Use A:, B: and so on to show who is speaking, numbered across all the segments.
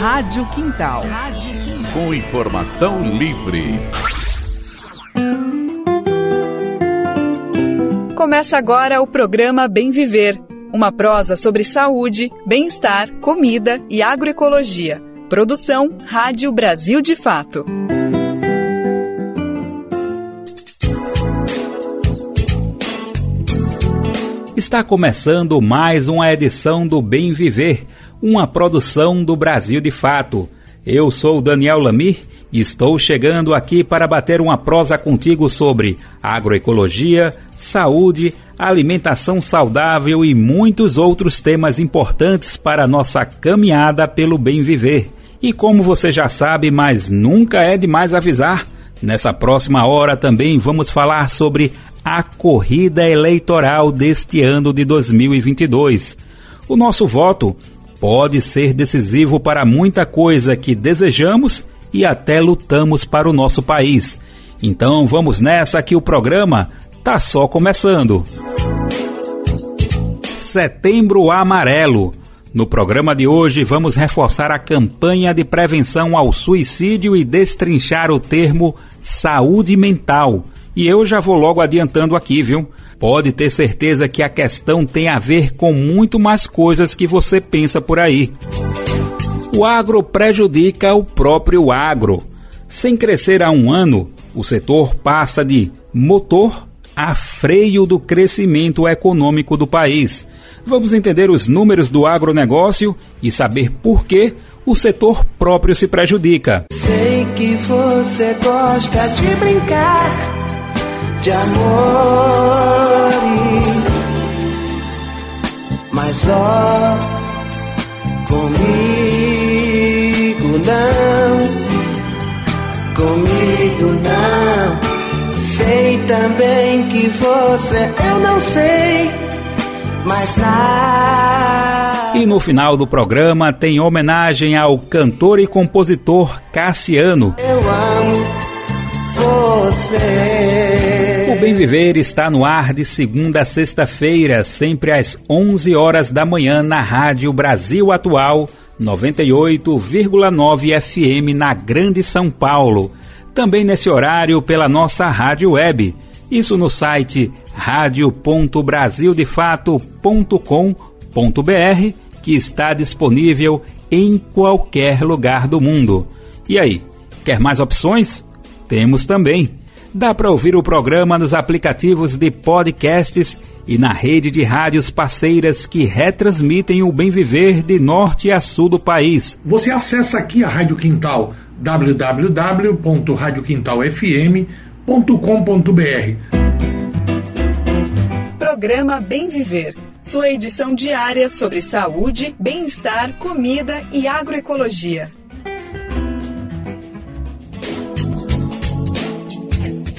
A: Rádio Quintal. Rádio
B: Quintal. Com informação livre.
A: Começa agora o programa Bem Viver, uma prosa sobre saúde, bem-estar, comida e agroecologia. Produção Rádio Brasil de Fato.
C: Está começando mais uma edição do Bem Viver, uma produção do Brasil de Fato. Eu sou Daniel Lamir e estou chegando aqui para bater uma prosa contigo sobre agroecologia, saúde, alimentação saudável e muitos outros temas importantes para nossa caminhada pelo bem viver. E como você já sabe, mas nunca é demais avisar, nessa próxima hora também vamos falar sobre a corrida eleitoral deste ano de 2022. O nosso voto pode ser decisivo para muita coisa que desejamos e até lutamos para o nosso país. Então vamos nessa que o programa tá só começando. Setembro Amarelo. No programa de hoje vamos reforçar a campanha de prevenção ao suicídio e destrinchar o termo saúde mental. E eu já vou logo adiantando aqui, viu? Pode ter certeza que a questão tem a ver com muito mais coisas que você pensa por aí. O agro prejudica o próprio agro. Sem crescer há um ano, o setor passa de motor a freio do crescimento econômico do país. Vamos entender os números do agronegócio e saber por que o setor próprio se prejudica.
D: Sei que você gosta de brincar de amor, mas ó, comigo não, comigo não. Sei também que você, eu não sei, mas nada.
C: E no final do programa tem homenagem ao cantor e compositor Cassiano.
D: Eu amo você.
C: Bem Viver está no ar de segunda a sexta-feira, sempre às 11 horas da manhã na Rádio Brasil Atual 98,9 FM na Grande São Paulo. Também nesse horário pela nossa rádio web. Isso no site radio.brasildefato.com.br, que está disponível em qualquer lugar do mundo. E aí, quer mais opções? Temos também. Dá para ouvir o programa nos aplicativos de podcasts e na rede de rádios parceiras que retransmitem o bem viver de norte a sul do país.
E: Você acessa aqui a Rádio Quintal www.radioquintalfm.com.br.
A: Programa Bem Viver. Sua edição diária sobre saúde, bem-estar, comida e agroecologia.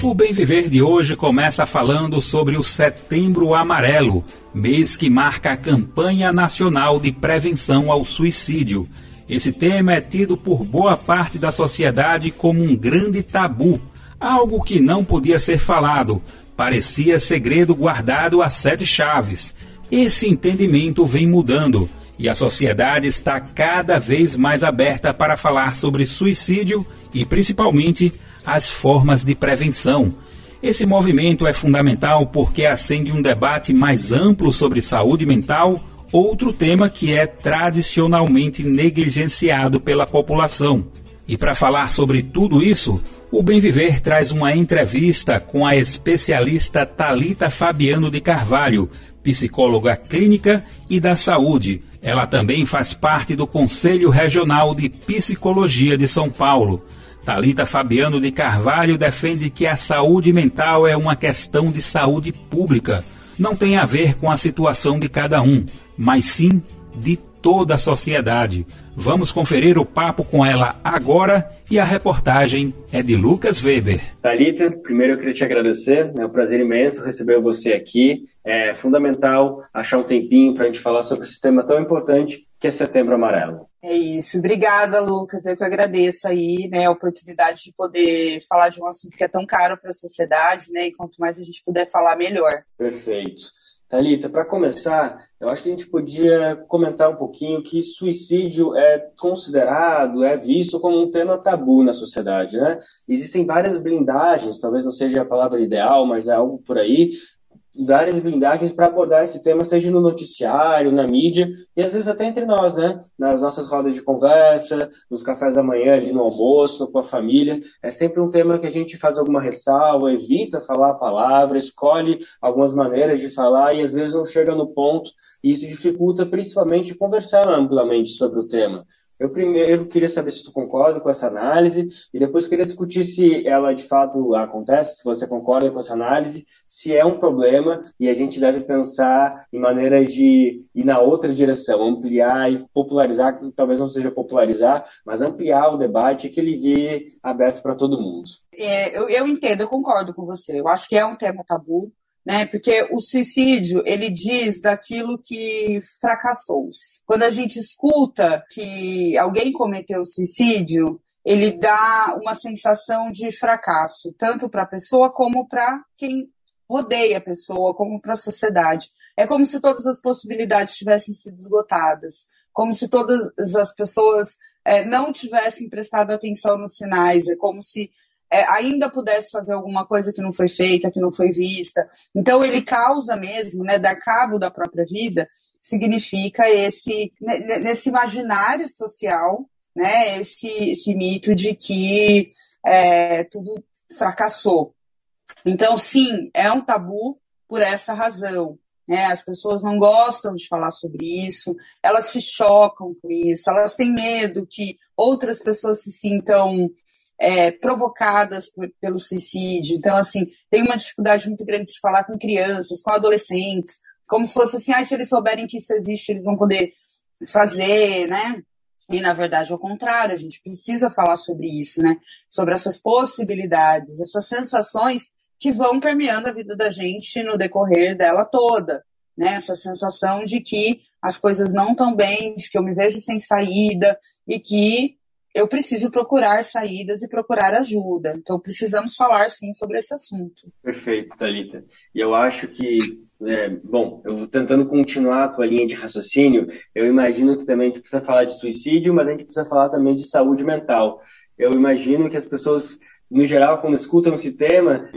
C: O Bem Viver de hoje começa falando sobre o Setembro Amarelo, mês que marca a campanha nacional de prevenção ao suicídio. Esse tema é tido por boa parte da sociedade como um grande tabu, algo que não podia ser falado, parecia segredo guardado a sete chaves. Esse entendimento vem mudando e a sociedade está cada vez mais aberta para falar sobre suicídio e, principalmente, as formas de prevenção. Esse movimento é fundamental porque acende um debate mais amplo sobre saúde mental, outro tema que é tradicionalmente negligenciado pela população. E para falar sobre tudo isso, o Bem Viver traz uma entrevista com a especialista Talita Fabiano de Carvalho, psicóloga clínica e da saúde. Ela também faz parte do Conselho Regional de Psicologia de São Paulo. Talita Fabiano de Carvalho defende que a saúde mental é uma questão de saúde pública. Não tem a ver com a situação de cada um, mas sim de toda a sociedade. Vamos conferir o papo com ela agora e a reportagem é de Lucas Weber.
F: Talita, primeiro eu queria te agradecer, é um prazer imenso receber você aqui. É fundamental achar um tempinho para a gente falar sobre esse tema tão importante que é Setembro Amarelo.
G: É isso. Obrigada, Lucas. Eu que agradeço aí, né, a oportunidade de poder falar de um assunto que é tão caro para a sociedade, né, e quanto mais a gente puder falar, melhor.
F: Perfeito.
H: Thalita, para começar, eu acho que a gente podia comentar um pouquinho que suicídio é considerado, é visto como um tema tabu na sociedade, né? Existem várias blindagens, talvez não seja a palavra ideal, mas é algo por aí, várias blindagens para abordar esse tema, seja no noticiário, na mídia, e às vezes até entre nós, né? Nas nossas rodas de conversa, nos cafés da manhã, ali no almoço, com a família. É sempre um tema que a gente faz alguma ressalva, evita falar a palavra, escolhe algumas maneiras de falar e às vezes não chega no ponto, e isso dificulta principalmente conversar amplamente sobre o tema. Eu primeiro queria saber se tu concorda com essa análise e depois queria discutir se ela de fato acontece, se você concorda com essa análise, se é um problema e a gente deve pensar em maneiras de ir na outra direção, ampliar e popularizar, talvez não seja popularizar, mas ampliar o debate que ele vire aberto para todo mundo.
G: É, eu, eu entendo, eu concordo com você. Eu acho que é um tema tabu né? Porque o suicídio, ele diz daquilo que fracassou-se. Quando a gente escuta que alguém cometeu suicídio, ele dá uma sensação de fracasso, tanto para a pessoa como para quem rodeia a pessoa, como para a sociedade. É como se todas as possibilidades tivessem sido esgotadas, como se todas as pessoas é, não tivessem prestado atenção nos sinais, é como se é, ainda pudesse fazer alguma coisa que não foi feita, que não foi vista. Então ele causa mesmo, né, dar cabo da própria vida, significa esse nesse imaginário social, né, esse, esse mito de que é, tudo fracassou. Então sim, é um tabu por essa razão. Né? As pessoas não gostam de falar sobre isso, elas se chocam com isso, elas têm medo que outras pessoas se sintam é, provocadas por, pelo suicídio. Então, assim, tem uma dificuldade muito grande de se falar com crianças, com adolescentes, como se fosse assim, ah, se eles souberem que isso existe, eles vão poder fazer, né? E, na verdade, ao contrário, a gente precisa falar sobre isso, né? Sobre essas possibilidades, essas sensações que vão permeando a vida da gente no decorrer dela toda, né? Essa sensação de que as coisas não estão bem, de que eu me vejo sem saída e que eu preciso procurar saídas e procurar ajuda. Então, precisamos falar, sim, sobre esse assunto.
H: Perfeito, Thalita. E eu acho que, é, bom, eu tentando continuar a tua linha de raciocínio, eu imagino que também a gente precisa falar de suicídio, mas a gente precisa falar também de saúde mental. Eu imagino que as pessoas, no geral, quando escutam esse tema,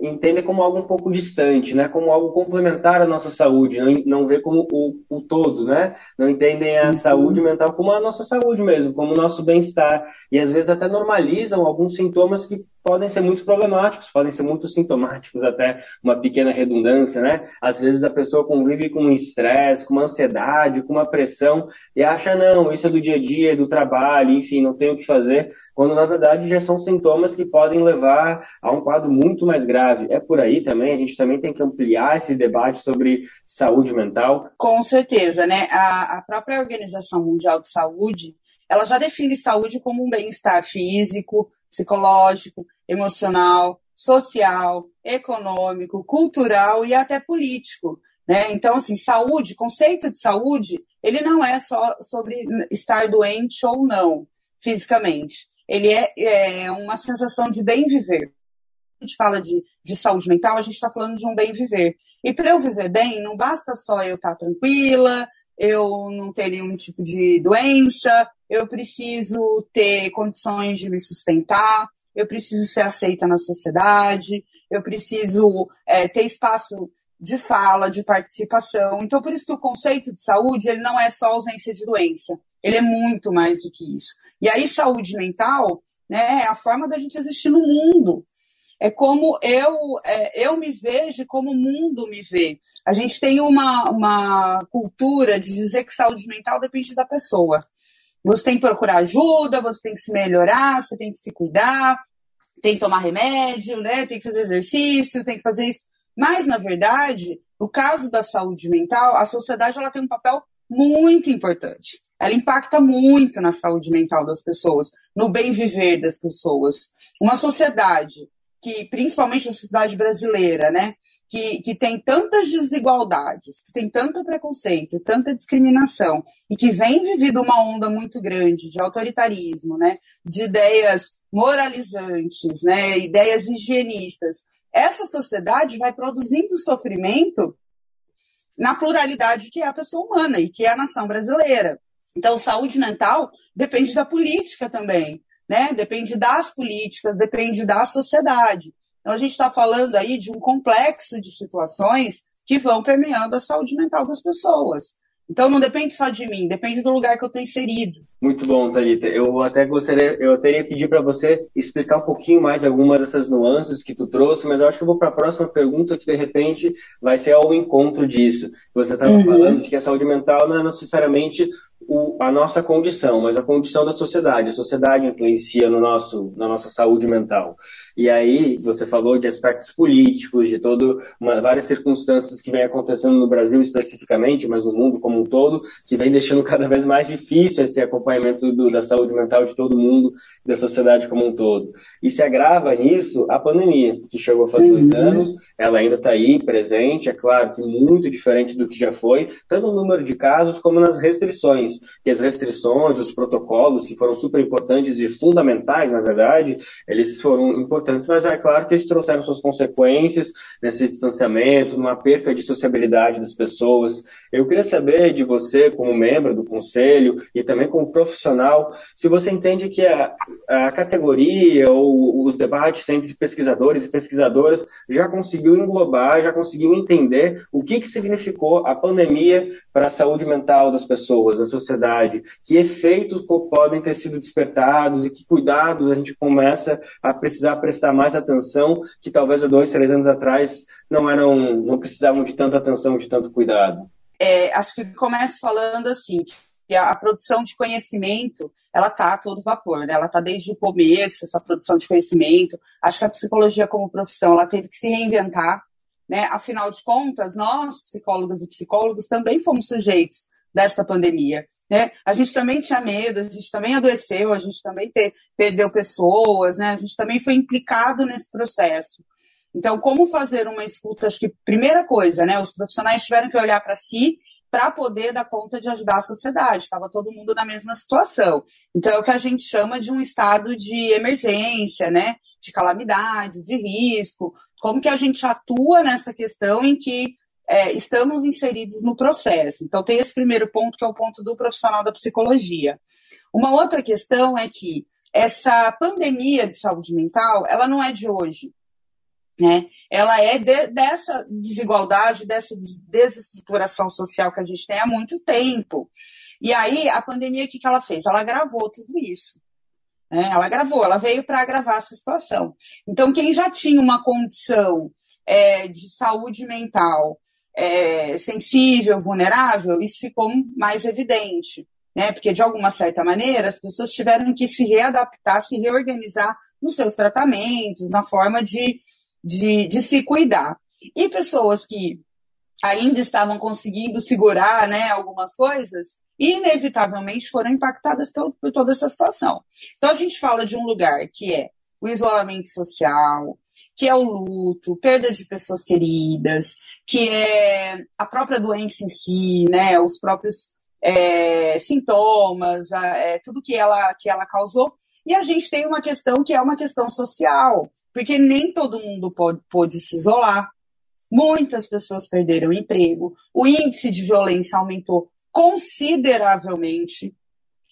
H: entendem como algo um pouco distante, né? Como algo complementar à nossa saúde, não, não vê como o, o todo, né? Não entendem a uhum. saúde mental como a nossa saúde mesmo, como o nosso bem-estar. E às vezes até normalizam alguns sintomas que podem ser muito problemáticos, podem ser muito sintomáticos, até uma pequena redundância, né? Às vezes a pessoa convive com um estresse, com uma ansiedade, com uma pressão e acha, não, isso é do dia a dia, é do trabalho, enfim, não tem o que fazer, quando na verdade já são sintomas que podem levar a um quadro muito mais grave. É por aí também, a gente também tem que ampliar esse debate sobre saúde mental.
G: Com certeza, né? A, a própria Organização Mundial de Saúde, ela já define saúde como um bem-estar físico, psicológico, emocional, social, econômico, cultural e até político. Né? Então, assim, saúde, conceito de saúde, ele não é só sobre estar doente ou não, fisicamente. Ele é, é uma sensação de bem viver. A gente fala de, de saúde mental, a gente está falando de um bem viver. E para eu viver bem, não basta só eu estar tá tranquila, eu não ter nenhum tipo de doença, eu preciso ter condições de me sustentar, eu preciso ser aceita na sociedade, eu preciso é, ter espaço de fala, de participação. Então, por isso que o conceito de saúde ele não é só ausência de doença, ele é muito mais do que isso. E aí, saúde mental né, é a forma da gente existir no mundo. É como eu, é, eu me vejo e como o mundo me vê. A gente tem uma, uma cultura de dizer que saúde mental depende da pessoa. Você tem que procurar ajuda, você tem que se melhorar, você tem que se cuidar, tem que tomar remédio, né? Tem que fazer exercício, tem que fazer isso. Mas, na verdade, no caso da saúde mental, a sociedade ela tem um papel muito importante. Ela impacta muito na saúde mental das pessoas, no bem viver das pessoas. Uma sociedade que, principalmente a sociedade brasileira, né, que, que tem tantas desigualdades, que tem tanto preconceito, tanta discriminação, e que vem vivido uma onda muito grande de autoritarismo, né, de ideias moralizantes, né, ideias higienistas, essa sociedade vai produzindo sofrimento na pluralidade que é a pessoa humana e que é a nação brasileira. Então, saúde mental depende da política também, né? Depende das políticas, depende da sociedade. Então, a gente está falando aí de um complexo de situações que vão permeando a saúde mental das pessoas. Então não depende só de mim, depende do lugar que eu estou inserido.
H: Muito bom, Thalita. Eu até gostaria, eu teria que pedir para você explicar um pouquinho mais algumas dessas nuances que tu trouxe, mas eu acho que eu vou para a próxima pergunta que de repente vai ser ao encontro disso. Você estava uhum. falando de que a saúde mental não é necessariamente o, a nossa condição, mas a condição da sociedade. A sociedade influencia no nosso, na nossa saúde mental. E aí, você falou de aspectos políticos, de todo uma, várias circunstâncias que vem acontecendo no Brasil especificamente, mas no mundo como um todo, que vem deixando cada vez mais difícil esse acompanhamento do, da saúde mental de todo mundo, da sociedade como um todo. E se agrava nisso a pandemia, que chegou faz uhum. dois anos, ela ainda está aí, presente, é claro que muito diferente do que já foi, tanto no número de casos como nas restrições, que as restrições, os protocolos, que foram super importantes e fundamentais, na verdade, eles foram importantes importantes, mas é claro que eles trouxeram suas consequências nesse distanciamento, numa perca de sociabilidade das pessoas. Eu queria saber de você, como membro do conselho e também como profissional, se você entende que a, a categoria ou os debates entre pesquisadores e pesquisadoras já conseguiu englobar, já conseguiu entender o que, que significou a pandemia para a saúde mental das pessoas, da sociedade, que efeitos podem ter sido despertados e que cuidados a gente começa a precisar prestar prestar mais atenção que talvez há dois, três anos atrás não eram, não precisavam de tanta atenção, de tanto cuidado?
G: É, acho que começo falando assim, que a, a produção de conhecimento, ela está a todo vapor, né? ela está desde o começo, essa produção de conhecimento. Acho que a psicologia como profissão, ela teve que se reinventar, né? Afinal de contas, nós, psicólogas e psicólogos, também fomos sujeitos desta pandemia. Né? A gente também tinha medo, a gente também adoeceu, a gente também ter, perdeu pessoas, né? a gente também foi implicado nesse processo. Então, como fazer uma escuta? Acho que, primeira coisa, né? Os profissionais tiveram que olhar para si para poder dar conta de ajudar a sociedade. Estava todo mundo na mesma situação. Então, é o que a gente chama de um estado de emergência, né? De calamidade, de risco. Como que a gente atua nessa questão em que é, estamos inseridos no processo. Então, tem esse primeiro ponto, que é o ponto do profissional da psicologia. Uma outra questão é que essa pandemia de saúde mental, ela não é de hoje. Né? Ela é de, dessa desigualdade, dessa desestruturação social que a gente tem há muito tempo. E aí, a pandemia, o que, que ela fez? Ela agravou tudo isso. Né? Ela agravou, ela veio para agravar essa situação. Então, quem já tinha uma condição é, de saúde mental é, sensível, vulnerável, isso ficou mais evidente, né? Porque de alguma certa maneira as pessoas tiveram que se readaptar, se reorganizar nos seus tratamentos, na forma de, de, de se cuidar. E pessoas que ainda estavam conseguindo segurar, né, algumas coisas, inevitavelmente foram impactadas por, por toda essa situação. Então a gente fala de um lugar que é o isolamento social, que é o luto, perda de pessoas queridas, que é a própria doença em si, né, os próprios é, sintomas, é, tudo que ela, que ela causou. E a gente tem uma questão que é uma questão social, porque nem todo mundo pode, pode se isolar. Muitas pessoas perderam emprego, o índice de violência aumentou consideravelmente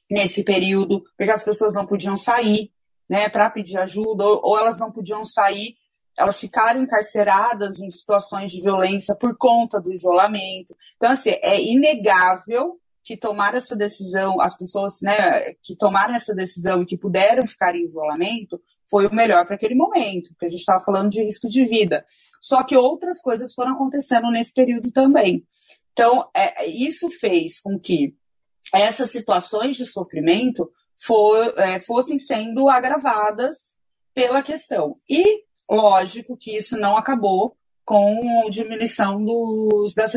G: nesse período, porque as pessoas não podiam sair, né, para pedir ajuda, ou, ou, elas não podiam sair, elas ficaram encarceradas em situações de violência por conta do isolamento. Então, assim, é inegável que tomaram essa decisão, as pessoas né, que tomaram essa decisão e que puderam ficar em isolamento, foi o melhor para aquele momento, porque a gente estava falando de risco de vida. Só que outras coisas foram acontecendo nesse período também. Então, é, isso fez com que essas situações de sofrimento for, é, fossem sendo agravadas pela questão. E, lógico, que isso não acabou com diminuição dos, das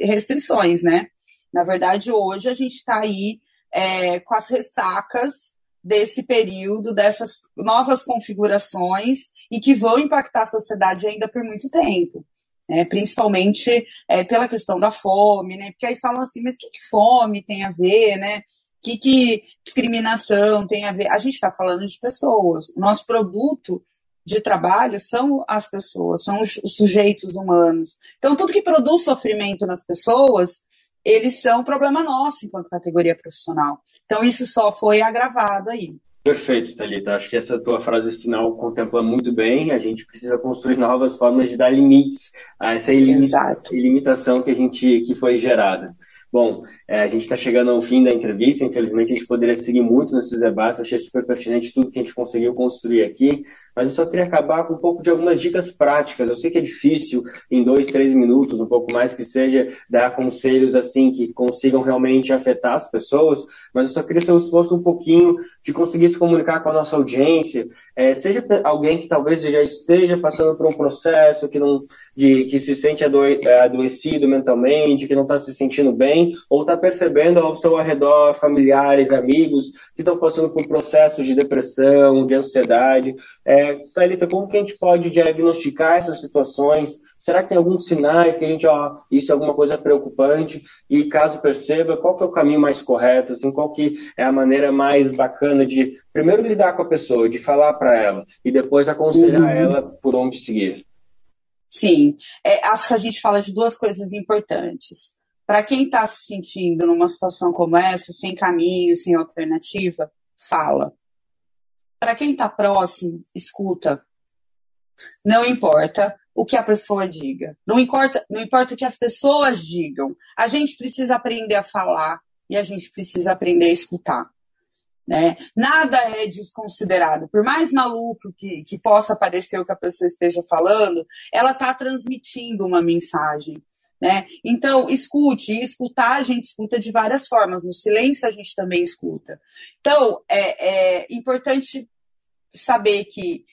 G: restrições, né? Na verdade, hoje a gente está aí é, com as ressacas desse período, dessas novas configurações e que vão impactar a sociedade ainda por muito tempo. Né? Principalmente é, pela questão da fome, né? Porque aí falam assim, mas o que, que fome tem a ver, né? que, que discriminação tem a ver? A gente está falando de pessoas. O nosso produto de trabalho são as pessoas, são os sujeitos humanos. Então, tudo que produz sofrimento nas pessoas, eles são problema nosso enquanto categoria profissional. Então, isso só foi agravado aí.
H: Perfeito, Thalita. Acho que essa tua frase final contempla muito bem. A gente precisa construir novas formas de dar limites a essa ilimitação que a gente que foi gerada. Bom, é, a gente está chegando ao fim da entrevista, infelizmente a gente poderia seguir muito nesses debates, achei super pertinente tudo que a gente conseguiu construir aqui, mas eu só queria acabar com um pouco de algumas dicas práticas. Eu sei que é difícil, em dois, três minutos, um pouco mais que seja, dar conselhos assim que consigam realmente afetar as pessoas, mas eu só queria ser um esforço um pouquinho de conseguir se comunicar com a nossa audiência, é, seja alguém que talvez já esteja passando por um processo, que, não, de, que se sente é, adoecido mentalmente, que não está se sentindo bem, ou está percebendo ao seu arredor familiares, amigos que estão passando por processos de depressão, de ansiedade. É, Thalita, como que a gente pode diagnosticar essas situações? Será que tem alguns sinais que a gente, ó, isso é alguma coisa preocupante? E caso perceba, qual que é o caminho mais correto? Assim, qual que é a maneira mais bacana de, primeiro, lidar com a pessoa, de falar para ela, e depois aconselhar uhum. ela por onde seguir?
G: Sim, é, acho que a gente fala de duas coisas importantes para quem está se sentindo numa situação como essa, sem caminho, sem alternativa, fala. Para quem está próximo, escuta. Não importa o que a pessoa diga. Não importa, não importa o que as pessoas digam. A gente precisa aprender a falar e a gente precisa aprender a escutar. Né? Nada é desconsiderado. Por mais maluco que, que possa parecer o que a pessoa esteja falando, ela está transmitindo uma mensagem. Né? Então, escute, e escutar a gente escuta de várias formas, no silêncio a gente também escuta. Então, é, é importante saber que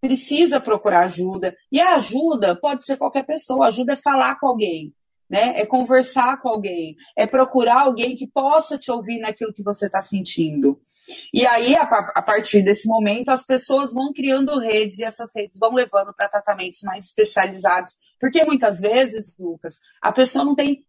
G: precisa procurar ajuda, e a ajuda pode ser qualquer pessoa, a ajuda é falar com alguém, né? é conversar com alguém, é procurar alguém que possa te ouvir naquilo que você está sentindo. E aí, a, a, partir desse momento, as pessoas vão criando redes e essas redes vão levando para tratamentos mais especializados. Porque muitas vezes, Lucas, a pessoa não tem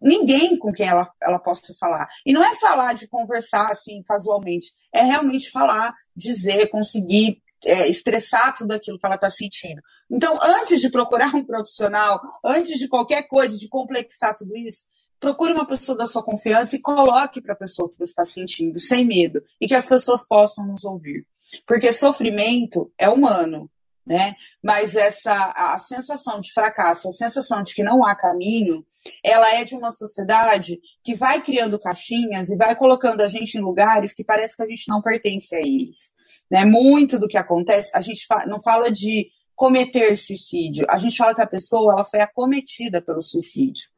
G: ninguém com quem ela, ela possa falar. E não é falar de conversar assim casualmente, é realmente falar, dizer, conseguir é, expressar tudo aquilo que ela está sentindo. Então, antes de procurar um profissional, antes de qualquer coisa, de complexar tudo isso, procure uma pessoa da sua confiança e coloque para a pessoa que você está sentindo, sem medo, e que as pessoas possam nos ouvir. Porque sofrimento é humano, né? Mas essa a sensação de fracasso, a sensação de que não há caminho, ela é de uma sociedade que vai criando caixinhas e vai colocando a gente em lugares que parece que a gente não pertence a eles. Né? Muito do que acontece, a gente não fala de cometer suicídio, a gente fala que a pessoa ela foi acometida pelo suicídio.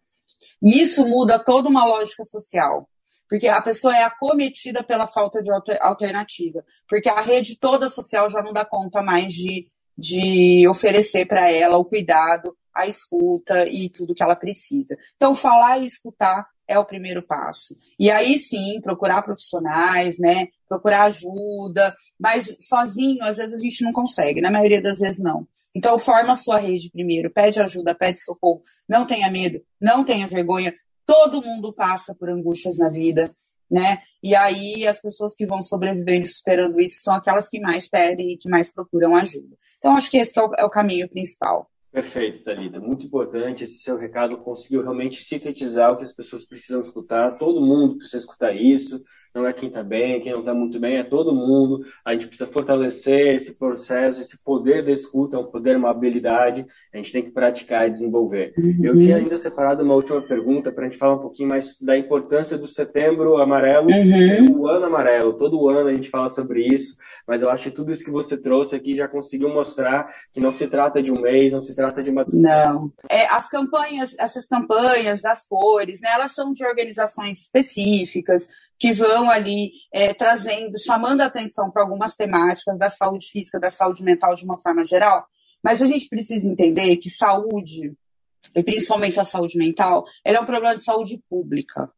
G: E isso muda toda uma lógica social. Porque a pessoa é acometida pela falta de alternativa. Porque a rede toda social já não dá conta mais de, de oferecer para ela o cuidado, a escuta e tudo que ela precisa. Então, falar e escutar é o primeiro passo. E aí sim, procurar profissionais, né? Procurar ajuda, mas sozinho, às vezes a gente não consegue, na maioria das vezes não. Então, forma a sua rede primeiro, pede ajuda, pede socorro, não tenha medo, não tenha vergonha. Todo mundo passa por angústias na vida, né? E aí as pessoas que vão sobrevivendo superando isso são aquelas que mais pedem e que mais procuram ajuda. Então, acho que esse é o, é o caminho principal.
H: Perfeito, Thalita. Muito importante. Esse seu recado conseguiu realmente sintetizar o que as pessoas precisam escutar. Todo mundo precisa escutar isso não é quem está bem, quem não está muito bem, é todo mundo. A gente precisa fortalecer esse processo, esse poder da escuta, é um poder, uma habilidade, a gente tem que praticar e desenvolver. Uhum. Eu tinha ainda separado uma última pergunta para a gente falar um pouquinho mais da importância do setembro amarelo, uhum. o ano amarelo. Todo ano a gente fala sobre isso, mas eu acho que tudo isso que você trouxe aqui já conseguiu mostrar que não se trata de um mês, não se trata de uma.
G: Não. É, as campanhas, essas campanhas das cores, né, elas são de organizações específicas, que vão ali é, trazendo, chamando a atenção para algumas temáticas da saúde física, da saúde mental de uma forma geral. Mas a gente precisa entender que saúde, e principalmente a saúde mental, ela é um problema de saúde pública.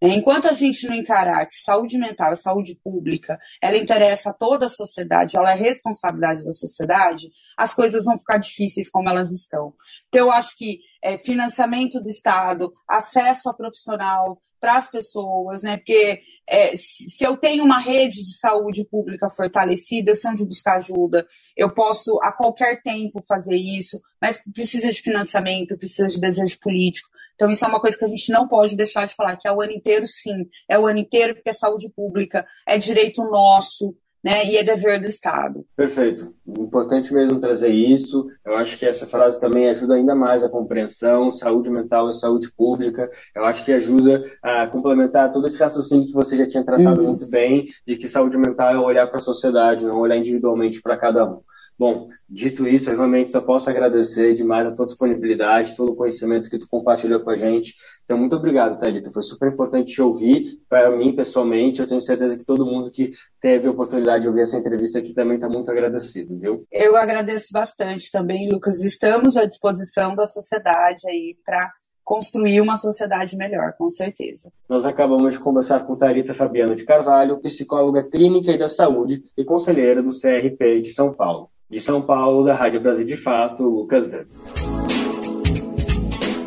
G: Enquanto a gente não encarar que saúde mental é saúde pública, ela interessa a toda a sociedade, ela é responsabilidade da sociedade, as coisas vão ficar difíceis como elas estão. Então, eu acho que é, financiamento do Estado, acesso a profissional, para as pessoas, né? Porque é, se eu tenho uma rede de saúde pública fortalecida, eu sei onde buscar ajuda, eu posso a qualquer tempo fazer isso, mas precisa de financiamento, precisa de desejo político. Então, isso é uma coisa que a gente não pode deixar de falar, que é o ano inteiro, sim. É o ano inteiro porque é saúde pública, é direito nosso, né, e é dever do Estado.
F: Perfeito. Importante mesmo trazer isso. Eu acho que essa frase também ajuda ainda mais a compreensão, saúde mental e saúde pública. Eu acho que ajuda a complementar todo esse raciocínio que você já tinha traçado uhum. muito bem, de que saúde mental é olhar para a sociedade, não olhar individualmente para cada um. Bom, dito isso, eu realmente só posso agradecer demais a tua disponibilidade, todo o conhecimento que tu compartilhou com a gente. Então, muito obrigado, Thalita. Foi super importante te ouvir. Para mim, pessoalmente, eu tenho certeza que todo mundo que teve a oportunidade de ouvir essa entrevista aqui também está muito agradecido, viu?
G: Eu agradeço bastante também, Lucas. Estamos à disposição da sociedade aí para construir uma sociedade melhor, com certeza.
F: Nós acabamos de conversar com Tarita Fabiano de Carvalho, psicóloga clínica e da saúde e conselheira do CRP de São Paulo. De São Paulo, da Rádio Brasil de Fato, Lucas Dan.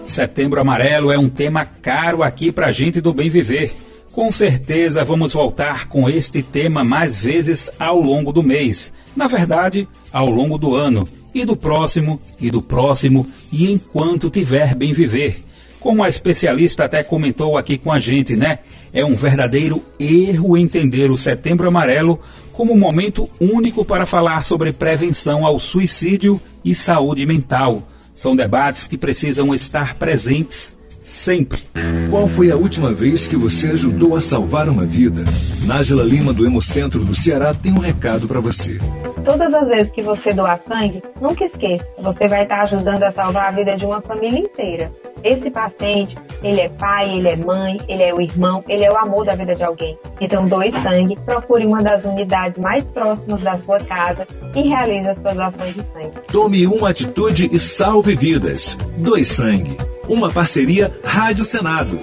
C: Setembro Amarelo é um tema caro aqui pra gente do Bem Viver. Com certeza vamos voltar com este tema mais vezes ao longo do mês. Na verdade, ao longo do ano. E do próximo, e do próximo, e enquanto tiver bem viver. Como a especialista até comentou aqui com a gente, né? É um verdadeiro erro entender o Setembro Amarelo como um momento único para falar sobre prevenção ao suicídio e saúde mental. São debates que precisam estar presentes sempre.
I: Qual foi a última vez que você ajudou a salvar uma vida? Nájila Lima, do Hemocentro do Ceará, tem um recado para você.
J: Todas as vezes que você doar sangue, nunca esqueça, você vai estar ajudando a salvar a vida de uma família inteira. Esse paciente, ele é pai, ele é mãe, ele é o irmão, ele é o amor da vida de alguém. Então, doe sangue, procure uma das unidades mais próximas da sua casa e realize as suas ações de sangue.
I: Tome uma atitude e salve vidas. Doe sangue. Uma parceria Rádio Senado.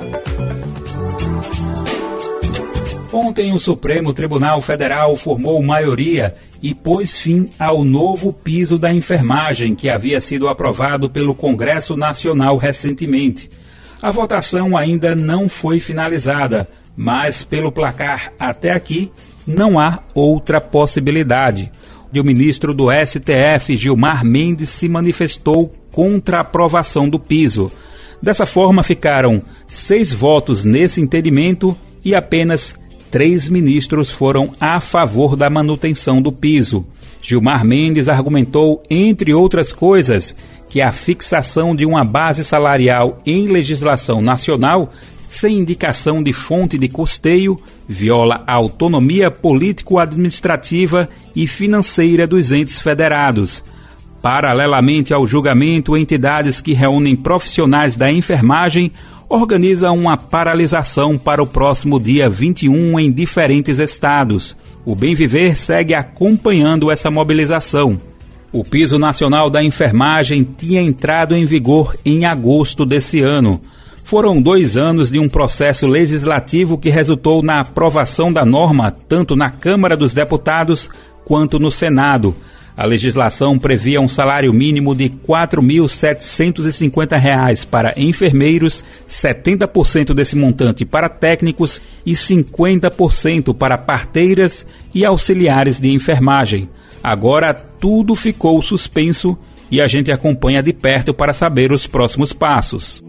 C: Ontem, o Supremo Tribunal Federal formou maioria e pôs fim ao novo piso da enfermagem que havia sido aprovado pelo Congresso Nacional recentemente. A votação ainda não foi finalizada, mas pelo placar até aqui não há outra possibilidade. O ministro do STF, Gilmar Mendes, se manifestou contra a aprovação do piso. Dessa forma, ficaram seis votos nesse entendimento e apenas três ministros foram a favor da manutenção do piso. Gilmar Mendes argumentou, entre outras coisas, que a fixação de uma base salarial em legislação nacional, sem indicação de fonte de custeio, viola a autonomia político-administrativa e financeira dos entes federados. Paralelamente ao julgamento, entidades que reúnem profissionais da enfermagem organiza uma paralisação para o próximo dia 21 em diferentes estados. O Bem Viver segue acompanhando essa mobilização. O piso nacional da enfermagem tinha entrado em vigor em agosto desse ano. Foram dois anos de um processo legislativo que resultou na aprovação da norma tanto na Câmara dos Deputados quanto no Senado a legislação previa um salário mínimo de R$ 4.750 para enfermeiros, 70% desse montante para técnicos e 50% para parteiras e auxiliares de enfermagem. Agora tudo ficou suspenso e a gente acompanha de perto para saber os próximos passos.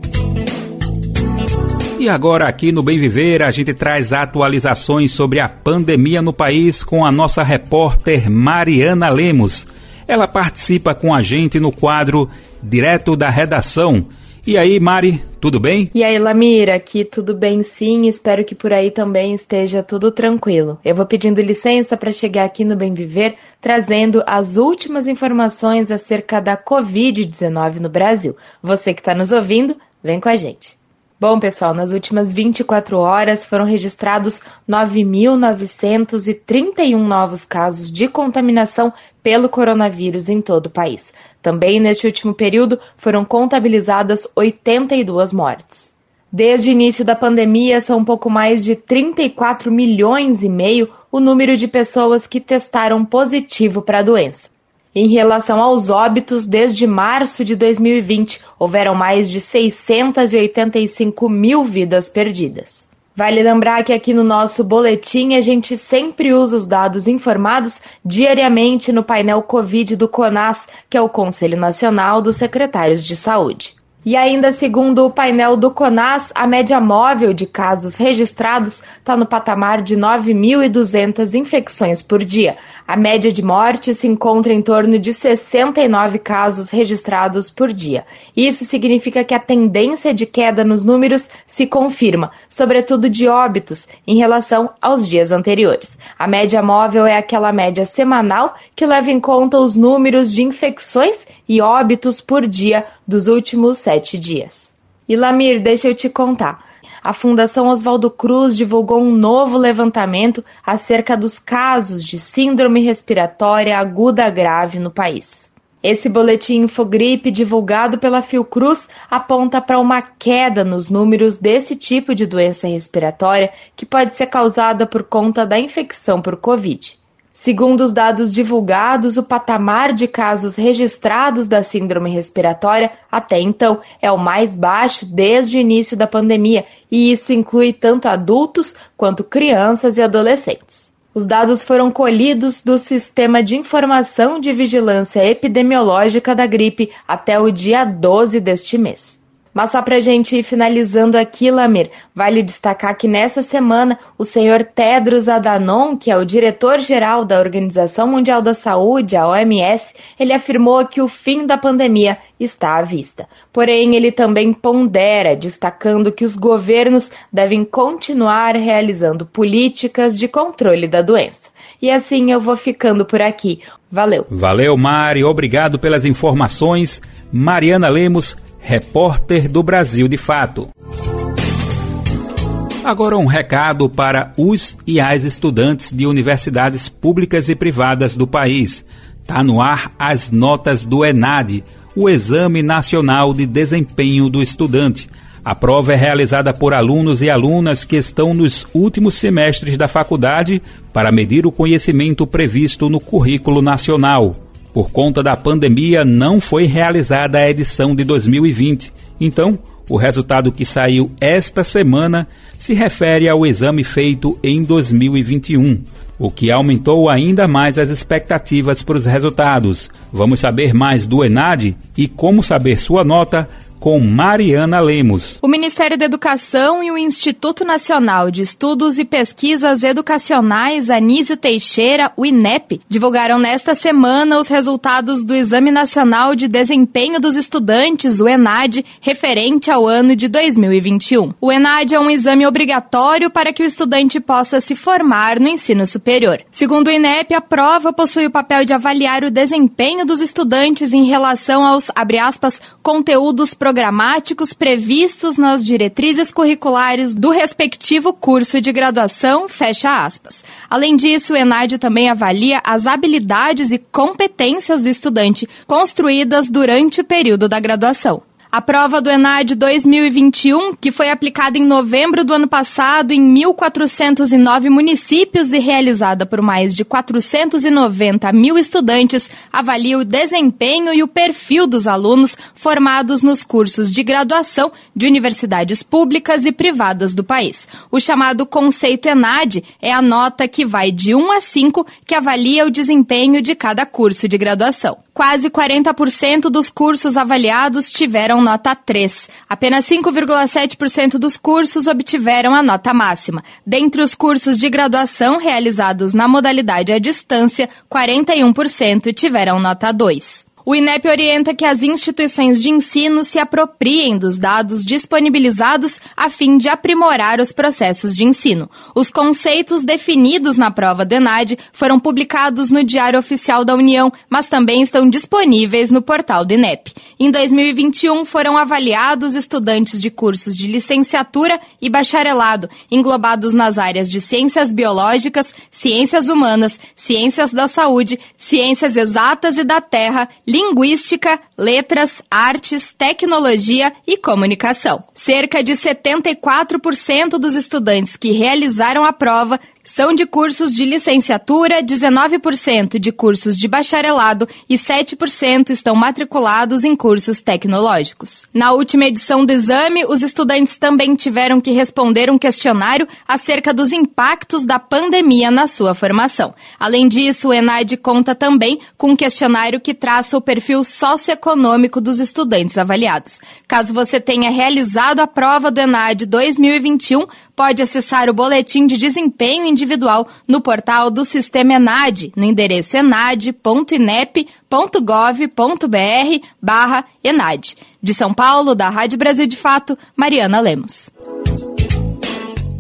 C: E agora aqui no Bem Viver a gente traz atualizações sobre a pandemia no país com a nossa repórter Mariana Lemos. Ela participa com a gente no quadro Direto da Redação. E aí, Mari, tudo bem?
K: E aí, Lamira, aqui tudo bem sim, espero que por aí também esteja tudo tranquilo. Eu vou pedindo licença para chegar aqui no Bem Viver, trazendo as últimas informações acerca da Covid-19 no Brasil. Você que está nos ouvindo, vem com a gente. Bom, pessoal, nas últimas 24 horas foram registrados 9.931 novos casos de contaminação pelo coronavírus em todo o país. Também neste último período foram contabilizadas 82 mortes. Desde o início da pandemia, são um pouco mais de 34 milhões e meio o número de pessoas que testaram positivo para a doença. Em relação aos óbitos, desde março de 2020, houveram mais de 685 mil vidas perdidas. Vale lembrar que aqui no nosso boletim a gente sempre usa os dados informados diariamente no painel Covid do CONAS, que é o Conselho Nacional dos Secretários de Saúde. E ainda segundo o painel do CONAS, a média móvel de casos registrados está no patamar de 9.200 infecções por dia. A média de mortes se encontra em torno de 69 casos registrados por dia. Isso significa que a tendência de queda nos números se confirma, sobretudo de óbitos, em relação aos dias anteriores. A média móvel é aquela média semanal que leva em conta os números de infecções e óbitos por dia dos últimos sete dias. E Lamir, deixa eu te contar a Fundação Oswaldo Cruz divulgou um novo levantamento acerca dos casos de síndrome respiratória aguda grave no país. Esse boletim Infogripe, divulgado pela Fiocruz, aponta para uma queda nos números desse tipo de doença respiratória que pode ser causada por conta da infecção por Covid. Segundo os dados divulgados, o patamar de casos registrados da síndrome respiratória até então é o mais baixo desde o início da pandemia, e isso inclui tanto adultos quanto crianças e adolescentes. Os dados foram colhidos do Sistema de Informação de Vigilância Epidemiológica da Gripe até o dia 12 deste mês. Mas só para a gente ir finalizando aqui, Lamir, vale destacar que nessa semana o senhor Tedros Adhanom, que é o diretor-geral da Organização Mundial da Saúde, a OMS, ele afirmou que o fim da pandemia está à vista. Porém, ele também pondera, destacando que os governos devem continuar realizando políticas de controle da doença. E assim eu vou ficando por aqui. Valeu.
C: Valeu, Mari. Obrigado pelas informações. Mariana Lemos repórter do Brasil de Fato. Agora um recado para os e as estudantes de universidades públicas e privadas do país. Tá no ar as notas do ENAD, o Exame Nacional de Desempenho do Estudante. A prova é realizada por alunos e alunas que estão nos últimos semestres da faculdade para medir o conhecimento previsto no currículo nacional. Por conta da pandemia, não foi realizada a edição de 2020. Então, o resultado que saiu esta semana se refere ao exame feito em 2021, o que aumentou ainda mais as expectativas para os resultados. Vamos saber mais do ENAD e como saber sua nota com Mariana Lemos.
L: O Ministério da Educação e o Instituto Nacional de Estudos e Pesquisas Educacionais Anísio Teixeira, o INEP, divulgaram nesta semana os resultados do Exame Nacional de Desempenho dos Estudantes, o ENAD, referente ao ano de 2021. O ENAD é um exame obrigatório para que o estudante possa se formar no ensino superior. Segundo o INEP, a prova possui o papel de avaliar o desempenho dos estudantes em relação aos, aspas, conteúdos programados programáticos previstos nas diretrizes curriculares do respectivo curso de graduação, fecha aspas. Além disso, o ENAD também avalia as habilidades e competências do estudante construídas durante o período da graduação. A prova do ENAD 2021, que foi aplicada em novembro do ano passado em 1.409 municípios e realizada por mais de 490 mil estudantes, avalia o desempenho e o perfil dos alunos formados nos cursos de graduação de universidades públicas e privadas do país. O chamado conceito ENAD é a nota que vai de 1 a 5 que avalia o desempenho de cada curso de graduação. Quase 40% dos cursos avaliados tiveram nota 3. Apenas 5,7% dos cursos obtiveram a nota máxima. Dentre os cursos de graduação realizados na modalidade à distância, 41% tiveram nota 2. O INEP orienta que as instituições de ensino se apropriem dos dados disponibilizados a fim de aprimorar os processos de ensino. Os conceitos definidos na prova do ENAD foram publicados no Diário Oficial da União, mas também estão disponíveis no portal do INEP. Em 2021, foram avaliados estudantes de cursos de licenciatura e bacharelado, englobados nas áreas de ciências biológicas, ciências humanas, ciências da saúde, ciências exatas e da terra, linguística, letras, artes, tecnologia e comunicação. Cerca de 74% dos estudantes que realizaram a prova são de cursos de licenciatura, 19% de cursos de bacharelado e 7% estão matriculados em cursos tecnológicos. Na última edição do exame, os estudantes também tiveram que responder um questionário acerca dos impactos da pandemia na sua formação. Além disso, o ENAD conta também com um questionário que traça o perfil socioeconômico dos estudantes avaliados. Caso você tenha realizado a prova do ENAD 2021, pode acessar o boletim de desempenho individual no portal do Sistema ENAD, no endereço enad.inep.gov.br barra ENAD. De São Paulo, da Rádio Brasil de Fato, Mariana Lemos.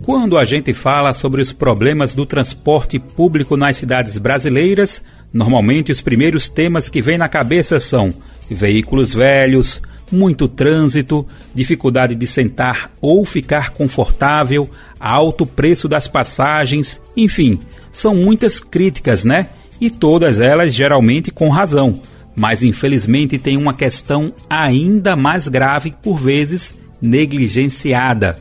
C: Quando a gente fala sobre os problemas do transporte público nas cidades brasileiras, normalmente os primeiros temas que vêm na cabeça são veículos velhos, muito trânsito, dificuldade de sentar ou ficar confortável, alto preço das passagens, enfim, são muitas críticas, né? E todas elas geralmente com razão. Mas infelizmente tem uma questão ainda mais grave, por vezes negligenciada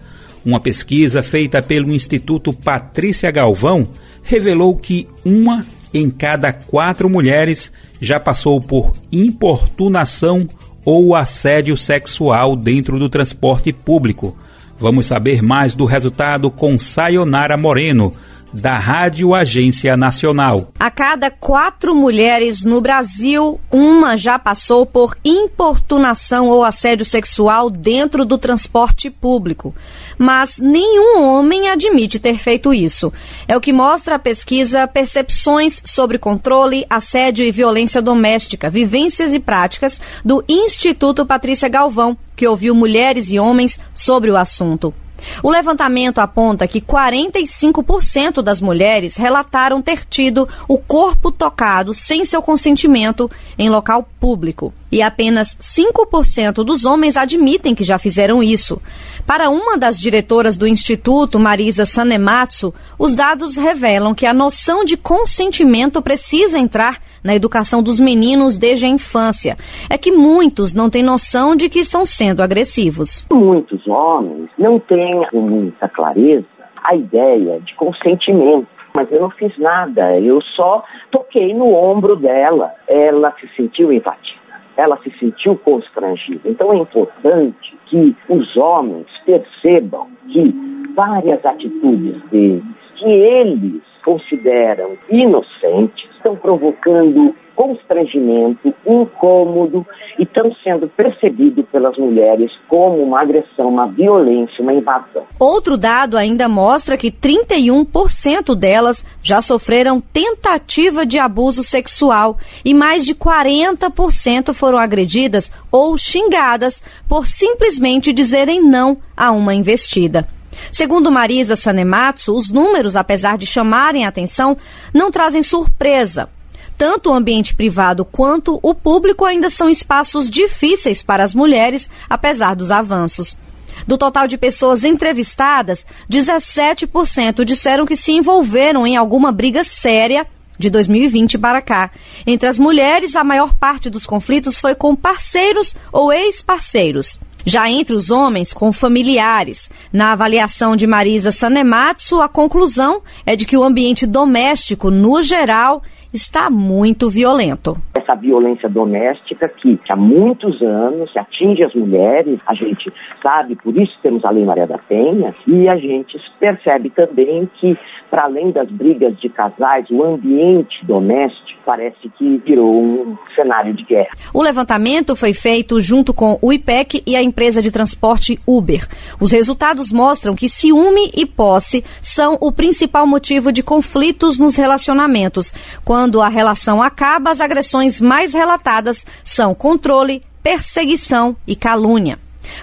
C: uma pesquisa feita pelo Instituto Patrícia Galvão revelou que uma em cada quatro mulheres já passou por importunação ou assédio sexual dentro do transporte público. Vamos saber mais do resultado com Sayonara Moreno, da Rádio Agência Nacional.
M: A cada quatro mulheres no Brasil, uma já passou por importunação ou assédio sexual dentro do transporte público. Mas nenhum homem admite ter feito isso. É o que mostra a pesquisa Percepções sobre Controle, Assédio e Violência Doméstica, Vivências e Práticas do Instituto Patrícia Galvão, que ouviu mulheres e homens sobre o assunto. O levantamento aponta que 45% das mulheres relataram ter tido o corpo tocado sem seu consentimento em local público. E apenas 5% dos homens admitem que já fizeram isso. Para uma das diretoras do Instituto, Marisa Sanematsu, os dados revelam que a noção de consentimento precisa entrar na educação dos meninos desde a infância. É que muitos não têm noção de que estão sendo agressivos.
N: Muitos homens não têm com muita clareza a ideia de consentimento. Mas eu não fiz nada, eu só toquei no ombro dela. Ela se sentiu invadida, ela se sentiu constrangida. Então é importante que os homens percebam que várias atitudes deles, que eles consideram inocentes, estão provocando constrangimento, incômodo e estão sendo percebidos pelas mulheres como uma agressão, uma violência, uma invasão.
M: Outro dado ainda mostra que 31% delas já sofreram tentativa de abuso sexual e mais de 40% foram agredidas ou xingadas por simplesmente dizerem não a uma investida. Segundo Marisa Sanematsu, os números, apesar de chamarem a atenção, não trazem surpresa. Tanto o ambiente privado quanto o público ainda são espaços difíceis para as mulheres, apesar dos avanços. Do total de pessoas entrevistadas, 17% disseram que se envolveram em alguma briga séria de 2020 para cá. Entre as mulheres, a maior parte dos conflitos foi com parceiros ou ex-parceiros. Já entre os homens, com familiares. Na avaliação de Marisa Sanematsu, a conclusão é de que o ambiente doméstico, no geral, está muito violento.
N: Essa violência doméstica que há muitos anos atinge as mulheres, a gente sabe, por isso temos a Lei Maria da Penha, e a gente percebe também que, para além das brigas de casais, o ambiente doméstico parece que virou um cenário de guerra.
M: O levantamento foi feito junto com o IPEC e a empresa de transporte Uber. Os resultados mostram que ciúme e posse são o principal motivo de conflitos nos relacionamentos. Quando a relação acaba, as agressões mais relatadas são controle, perseguição e calúnia.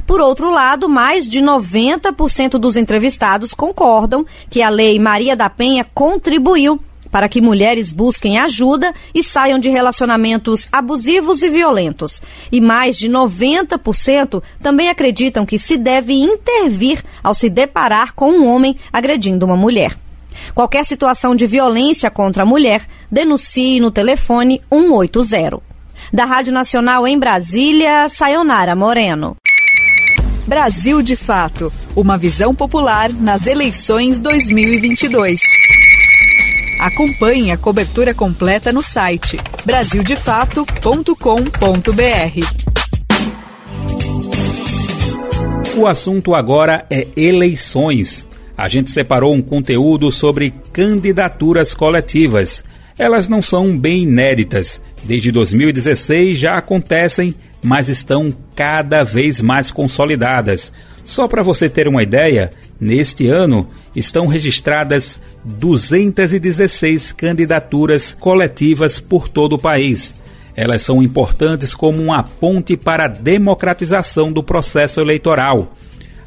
M: Por outro lado, mais de 90% dos entrevistados concordam que a Lei Maria da Penha contribuiu para que mulheres busquem ajuda e saiam de relacionamentos abusivos e violentos. E mais de 90% também acreditam que se deve intervir ao se deparar com um homem agredindo uma mulher. Qualquer situação de violência contra a mulher, denuncie no telefone 180. Da Rádio Nacional em Brasília, Sayonara Moreno.
A: Brasil de Fato Uma visão popular nas eleições 2022. Acompanhe a cobertura completa no site brasildefato.com.br.
C: O assunto agora é eleições. A gente separou um conteúdo sobre candidaturas coletivas. Elas não são bem inéditas. Desde 2016 já acontecem, mas estão cada vez mais consolidadas. Só para você ter uma ideia, neste ano estão registradas 216 candidaturas coletivas por todo o país. Elas são importantes como uma ponte para a democratização do processo eleitoral.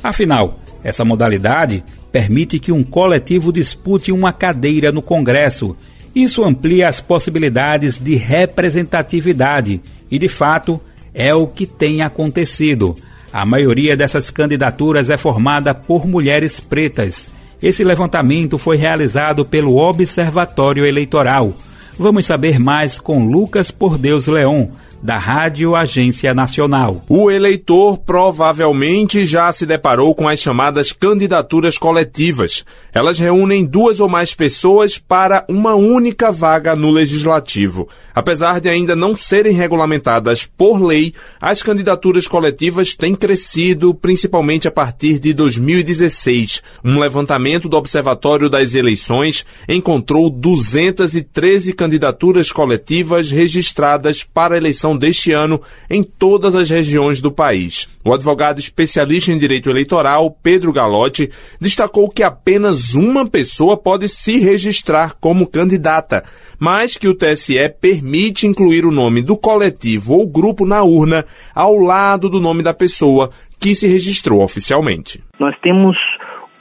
C: Afinal, essa modalidade permite que um coletivo dispute uma cadeira no Congresso. Isso amplia as possibilidades de representatividade e, de fato, é o que tem acontecido. A maioria dessas candidaturas é formada por mulheres pretas. Esse levantamento foi realizado pelo Observatório Eleitoral. Vamos saber mais com Lucas Por Deus Leon, da Rádio Agência Nacional.
O: O eleitor provavelmente já se deparou com as chamadas candidaturas coletivas. Elas reúnem duas ou mais pessoas para uma única vaga no legislativo. Apesar de ainda não serem regulamentadas por lei, as candidaturas coletivas têm crescido, principalmente a partir de 2016. Um levantamento do Observatório das Eleições encontrou 213 candidaturas coletivas registradas para a eleição deste ano em todas as regiões do país. O advogado especialista em direito eleitoral, Pedro Galotti, destacou que apenas uma pessoa pode se registrar como candidata, mas que o TSE permite incluir o nome do coletivo ou grupo na urna ao lado do nome da pessoa que se registrou oficialmente.
P: Nós temos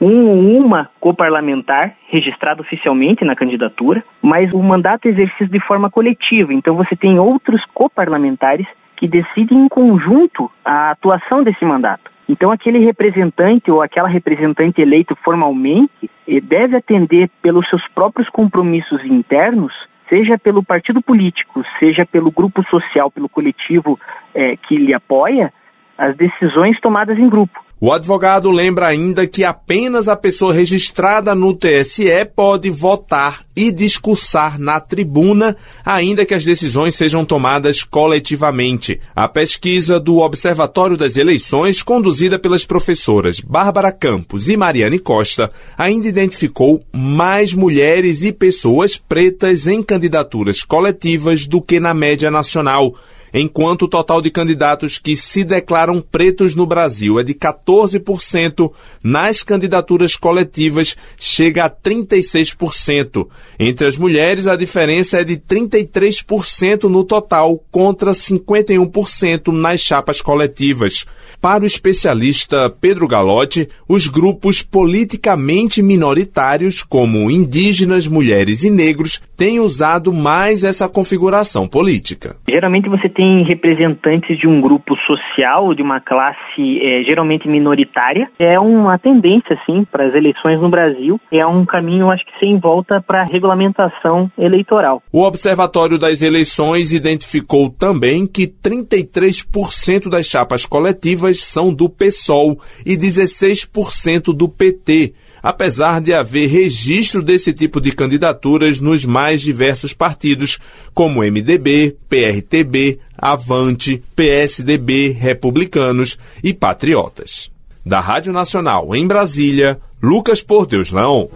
P: um ou uma coparlamentar registrado oficialmente na candidatura, mas o mandato é exercido de forma coletiva. Então você tem outros coparlamentares que decidem em conjunto a atuação desse mandato. Então, aquele representante ou aquela representante eleito formalmente eh, deve atender pelos seus próprios compromissos internos, seja pelo partido político, seja pelo grupo social, pelo coletivo é, que lhe apoia, as decisões tomadas em grupo.
O: O advogado lembra ainda que apenas a pessoa registrada no TSE pode votar e discursar na tribuna, ainda que as decisões sejam tomadas coletivamente. A pesquisa do Observatório das Eleições, conduzida pelas professoras Bárbara Campos e Mariane Costa, ainda identificou mais mulheres e pessoas pretas em candidaturas coletivas do que na média nacional enquanto o total de candidatos que se declaram pretos no Brasil é de 14%, nas candidaturas coletivas chega a 36%. Entre as mulheres, a diferença é de 33% no total contra 51% nas chapas coletivas. Para o especialista Pedro Galotti, os grupos politicamente minoritários, como indígenas, mulheres e negros, têm usado mais essa configuração política.
P: Geralmente você tem tem representantes de um grupo social, de uma classe é, geralmente minoritária. É uma tendência, sim, para as eleições no Brasil. É um caminho, acho que, sem volta para a regulamentação eleitoral.
O: O Observatório das Eleições identificou também que 33% das chapas coletivas são do PSOL e 16% do PT apesar de haver registro desse tipo de candidaturas nos mais diversos partidos, como MDB, PRTB, Avante, PSDB, Republicanos e Patriotas. Da Rádio Nacional em Brasília, Lucas Por Deus Leão.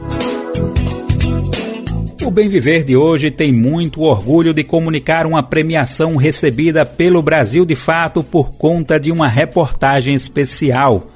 C: O Bem Viver de hoje tem muito orgulho de comunicar uma premiação recebida pelo Brasil de Fato por conta de uma reportagem especial.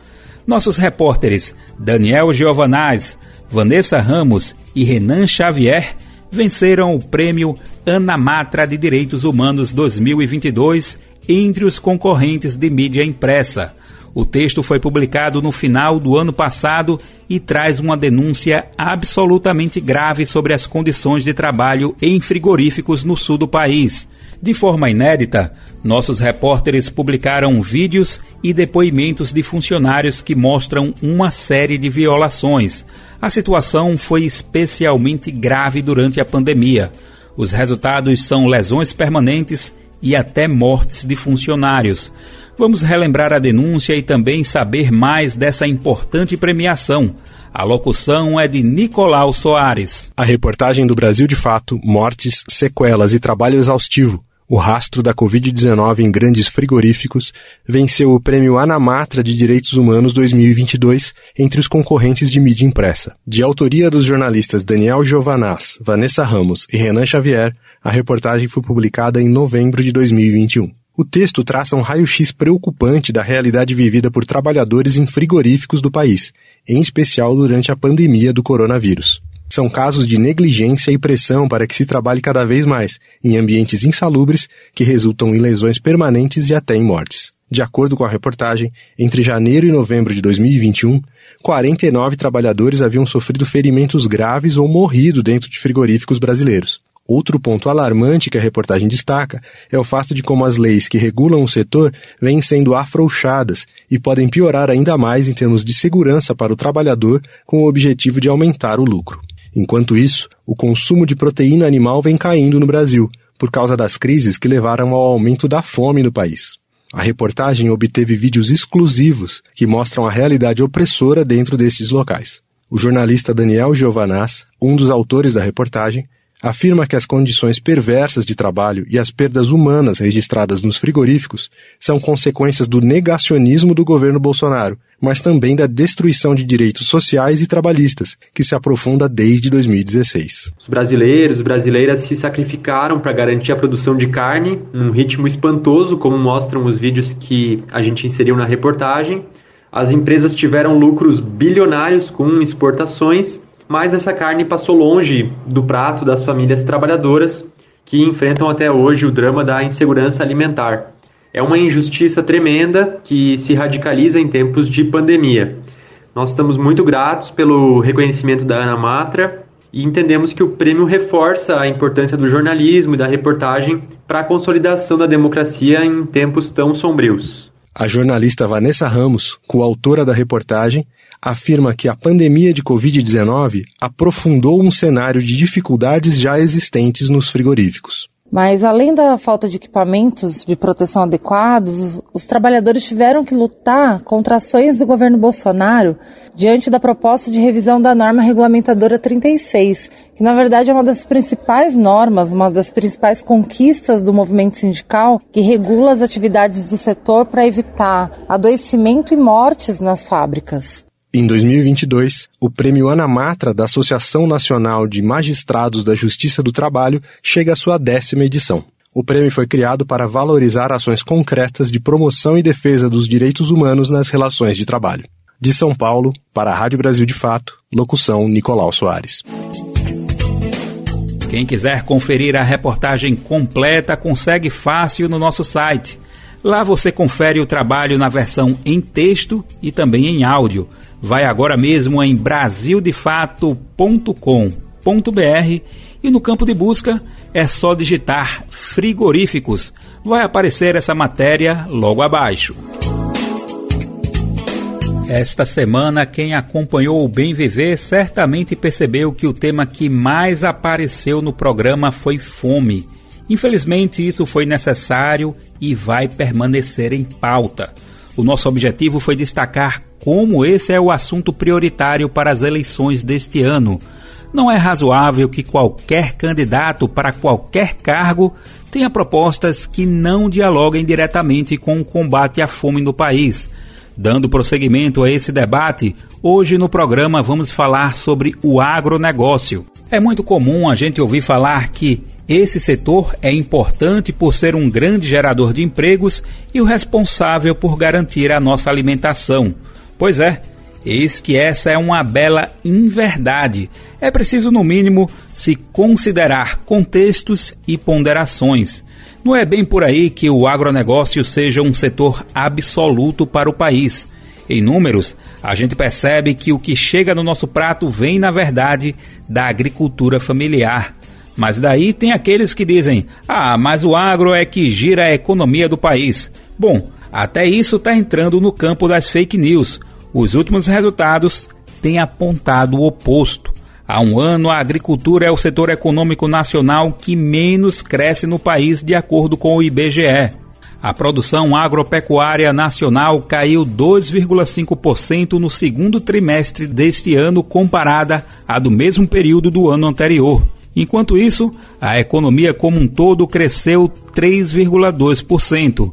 C: Nossos repórteres Daniel Giovanaz, Vanessa Ramos e Renan Xavier venceram o prêmio Ana Matra de Direitos Humanos 2022 entre os concorrentes de mídia impressa. O texto foi publicado no final do ano passado e traz uma denúncia absolutamente grave sobre as condições de trabalho em frigoríficos no sul do país. De forma inédita, nossos repórteres publicaram vídeos e depoimentos de funcionários que mostram uma série de violações. A situação foi especialmente grave durante a pandemia. Os resultados são lesões permanentes e até mortes de funcionários. Vamos relembrar a denúncia e também saber mais dessa importante premiação. A locução é de Nicolau Soares.
Q: A reportagem do Brasil de Fato, Mortes, Sequelas e Trabalho Exaustivo o rastro da Covid-19 em grandes frigoríficos, venceu o Prêmio Anamatra de Direitos Humanos 2022 entre os concorrentes de mídia impressa. De autoria dos jornalistas Daniel Giovanaz, Vanessa Ramos e Renan Xavier, a reportagem foi publicada em novembro de 2021. O texto traça um raio-x preocupante da realidade vivida por trabalhadores em frigoríficos do país, em especial durante a pandemia do coronavírus. São casos de negligência e pressão para que se trabalhe cada vez mais em ambientes insalubres que resultam em lesões permanentes e até em mortes. De acordo com a reportagem, entre janeiro e novembro de 2021, 49 trabalhadores haviam sofrido ferimentos graves ou morrido dentro de frigoríficos brasileiros. Outro ponto alarmante que a reportagem destaca é o fato de como as leis que regulam o setor vêm sendo afrouxadas e podem piorar ainda mais em termos de segurança para o trabalhador com o objetivo de aumentar o lucro. Enquanto isso, o consumo de proteína animal vem caindo no Brasil, por causa das crises que levaram ao aumento da fome no país. A reportagem obteve vídeos exclusivos que mostram a realidade opressora dentro desses locais. O jornalista Daniel Giovanaz, um dos autores da reportagem, afirma que as condições perversas de trabalho e as perdas humanas registradas nos frigoríficos são consequências do negacionismo do governo Bolsonaro, mas também da destruição de direitos sociais e trabalhistas, que se aprofunda desde 2016.
R: Os brasileiros e brasileiras se sacrificaram para garantir a produção de carne num ritmo espantoso, como mostram os vídeos que a gente inseriu na reportagem. As empresas tiveram lucros bilionários com exportações mas essa carne passou longe do prato das famílias trabalhadoras que enfrentam até hoje o drama da insegurança alimentar. É uma injustiça tremenda que se radicaliza em tempos de pandemia. Nós estamos muito gratos pelo reconhecimento da Ana Matra e entendemos que o prêmio reforça a importância do jornalismo e da reportagem para a consolidação da democracia em tempos tão sombrios.
Q: A jornalista Vanessa Ramos, coautora da reportagem, afirma que a pandemia de Covid-19 aprofundou um cenário de dificuldades já existentes nos frigoríficos.
S: Mas além da falta de equipamentos de proteção adequados, os trabalhadores tiveram que lutar contra ações do governo Bolsonaro diante da proposta de revisão da norma regulamentadora 36, que na verdade é uma das principais normas, uma das principais conquistas do movimento sindical que regula as atividades do setor para evitar adoecimento e mortes nas fábricas.
Q: Em 2022, o Prêmio Ana Matra da Associação Nacional de Magistrados da Justiça do Trabalho chega à sua décima edição. O prêmio foi criado para valorizar ações concretas de promoção e defesa dos direitos humanos nas relações de trabalho. De São Paulo, para a Rádio Brasil de Fato, locução Nicolau Soares.
C: Quem quiser conferir a reportagem completa consegue fácil no nosso site. Lá você confere o trabalho na versão em texto e também em áudio Vai agora mesmo em brasildefato.com.br e no campo de busca é só digitar frigoríficos. Vai aparecer essa matéria logo abaixo. Esta semana, quem acompanhou o Bem Viver certamente percebeu que o tema que mais apareceu no programa foi fome. Infelizmente, isso foi necessário e vai permanecer em pauta. O nosso objetivo foi destacar como esse é o assunto prioritário para as eleições deste ano. Não é razoável que qualquer candidato para qualquer cargo tenha propostas que não dialoguem diretamente com o combate à fome no país. Dando prosseguimento a esse debate, hoje no programa vamos falar sobre o agronegócio. É muito comum a gente ouvir falar que esse setor é importante por ser um grande gerador de empregos e o responsável por garantir a nossa alimentação. Pois é, eis que essa é uma bela inverdade. É preciso, no mínimo, se considerar contextos e ponderações. Não é bem por aí que o agronegócio seja um setor absoluto para o país. Em números, a gente percebe que o que chega no nosso prato vem, na verdade, da agricultura familiar. Mas daí tem aqueles que dizem: ah, mas o agro é que gira a economia do país. Bom, até isso está entrando no campo das fake news. Os últimos resultados têm apontado o oposto. Há um ano, a agricultura é o setor econômico nacional que menos cresce no país, de acordo com o IBGE. A produção agropecuária nacional caiu 2,5% no segundo trimestre deste ano comparada à do mesmo período do ano anterior. Enquanto isso, a economia como um todo cresceu 3,2%.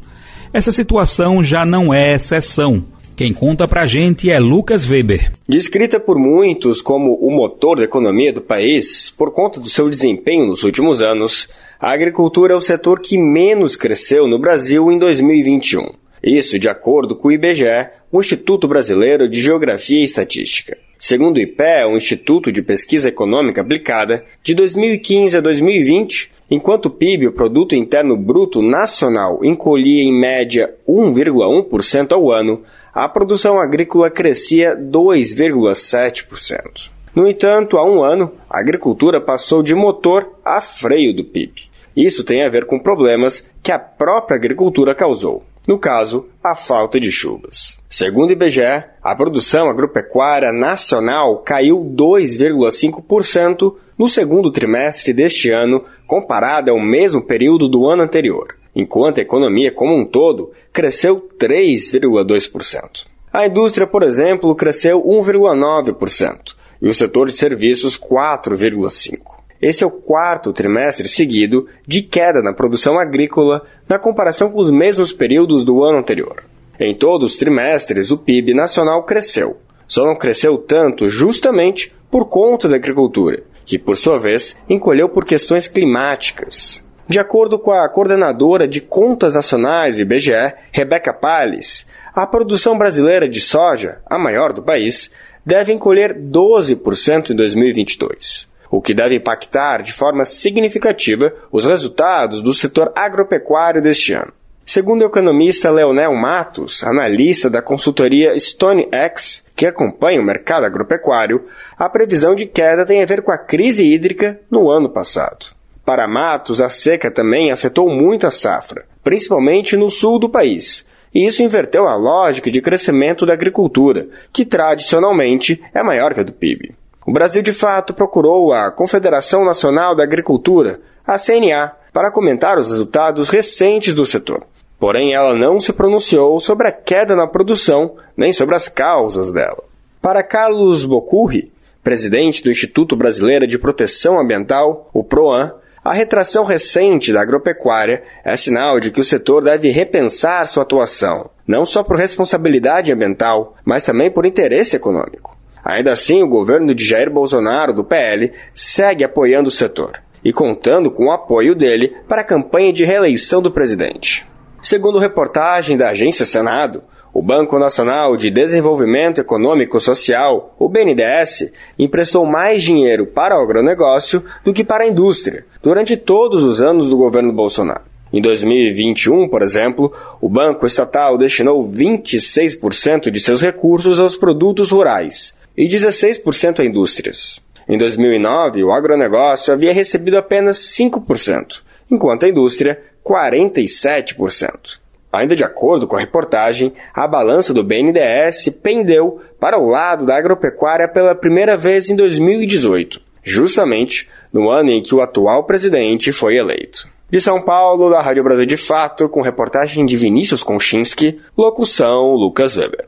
C: Essa situação já não é exceção. Quem conta pra gente é Lucas Weber.
H: Descrita por muitos como o motor da economia do país, por conta do seu desempenho nos últimos anos, a agricultura é o setor que menos cresceu no Brasil em 2021. Isso de acordo com o IBGE, o Instituto Brasileiro de Geografia e Estatística. Segundo o IPE, o Instituto de Pesquisa Econômica Aplicada, de 2015 a 2020, enquanto o PIB, o Produto Interno Bruto Nacional, encolhia em média 1,1% ao ano, a produção agrícola crescia 2,7%. No entanto, há um ano, a agricultura passou de motor a freio do PIB. Isso tem a ver com problemas que a própria agricultura causou. No caso, a falta de chuvas. Segundo o IBGE, a produção agropecuária nacional caiu 2,5% no segundo trimestre deste ano, comparada ao mesmo período do ano anterior, enquanto a economia como um todo cresceu 3,2%. A indústria, por exemplo, cresceu 1,9% e o setor de serviços 4,5%. Esse é o quarto trimestre seguido de queda na produção agrícola na comparação com os mesmos períodos do ano anterior. Em todos os trimestres, o PIB nacional cresceu. Só não cresceu tanto justamente por conta da agricultura, que, por sua vez, encolheu por questões climáticas. De acordo com a coordenadora de Contas Nacionais do IBGE, Rebeca Palles, a produção brasileira de soja, a maior do país, deve encolher 12% em 2022 o que deve impactar de forma significativa os resultados do setor agropecuário deste ano. Segundo o economista Leonel Matos, analista da consultoria StoneX, que acompanha o mercado agropecuário, a previsão de queda tem a ver com a crise hídrica no ano passado. Para Matos, a seca também afetou muito a safra, principalmente no sul do país, e isso inverteu a lógica de crescimento da agricultura, que tradicionalmente é maior que a do PIB. O Brasil, de fato, procurou a Confederação Nacional da Agricultura, a CNA, para comentar os resultados recentes do setor. Porém, ela não se pronunciou sobre a queda na produção nem sobre as causas dela. Para Carlos Bocurri, presidente do Instituto Brasileiro de Proteção Ambiental, o PROAN, a retração recente da agropecuária é sinal de que o setor deve repensar sua atuação, não só por responsabilidade ambiental, mas também por interesse econômico. Ainda assim, o governo de Jair Bolsonaro, do PL, segue apoiando o setor e contando com o apoio dele para a campanha de reeleição do presidente. Segundo reportagem da agência Senado, o Banco Nacional de Desenvolvimento Econômico Social, o BNDES, emprestou mais dinheiro para o agronegócio do que para a indústria durante todos os anos do governo Bolsonaro. Em 2021, por exemplo, o Banco Estatal destinou 26% de seus recursos aos produtos rurais, e 16% a indústrias. Em 2009, o agronegócio havia recebido apenas 5%, enquanto a indústria 47%. Ainda de acordo com a reportagem, a balança do BNDES pendeu para o lado da agropecuária pela primeira vez em 2018, justamente no ano em que o atual presidente foi eleito. De São Paulo, da Rádio Brasil de Fato, com reportagem de Vinícius Konchinski, locução Lucas Weber.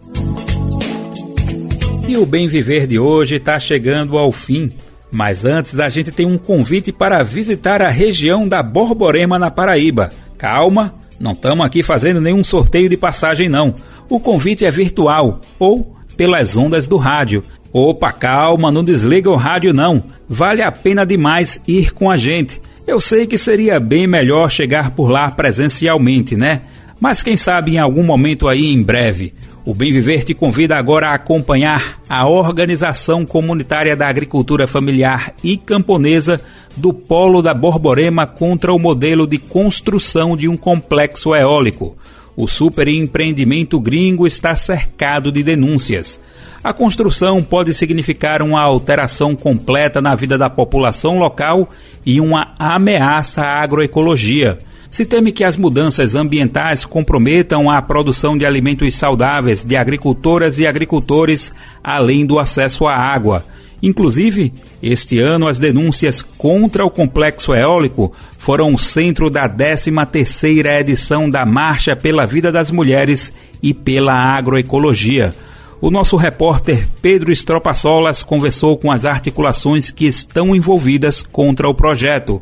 C: E o Bem Viver de hoje está chegando ao fim. Mas antes a gente tem um convite para visitar a região da Borborema na Paraíba. Calma, não estamos aqui fazendo nenhum sorteio de passagem não. O convite é virtual ou pelas ondas do rádio. Opa, calma, não desliga o rádio não. Vale a pena demais ir com a gente. Eu sei que seria bem melhor chegar por lá presencialmente, né? Mas quem sabe em algum momento aí em breve. O Bem Viver te convida agora a acompanhar a Organização Comunitária da Agricultura Familiar e Camponesa do Polo da Borborema contra o modelo de construção de um complexo eólico. O superempreendimento gringo está cercado de denúncias. A construção pode significar uma alteração completa na vida da população local e uma ameaça à agroecologia se teme que as mudanças ambientais comprometam a produção de alimentos saudáveis de agricultoras e agricultores, além do acesso à água. Inclusive, Este ano, as denúncias contra o complexo eólico foram o centro da 13ª edição da Marcha pela Vida das Mulheres e pela Agroecologia. O nosso repórter Pedro Solas conversou com as articulações que estão envolvidas contra o projeto.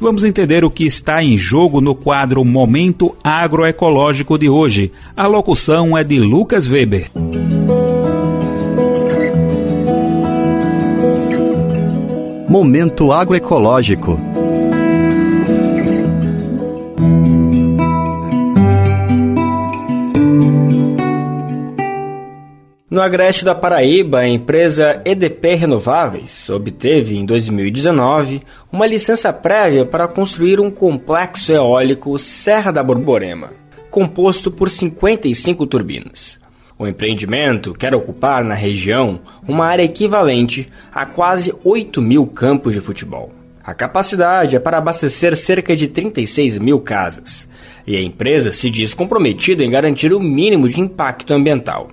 C: Vamos entender o que está em jogo no quadro Momento Agroecológico de hoje. A locução é de Lucas Weber.
T: Momento Agroecológico.
H: No Agreste da Paraíba, a empresa EDP Renováveis obteve em 2019 uma licença prévia para construir um complexo eólico Serra da Borborema, composto por 55 turbinas. O empreendimento quer ocupar na região uma área equivalente a quase 8 mil campos de futebol. A capacidade é para abastecer cerca de 36 mil casas, e a empresa se diz comprometida em garantir o mínimo de impacto ambiental.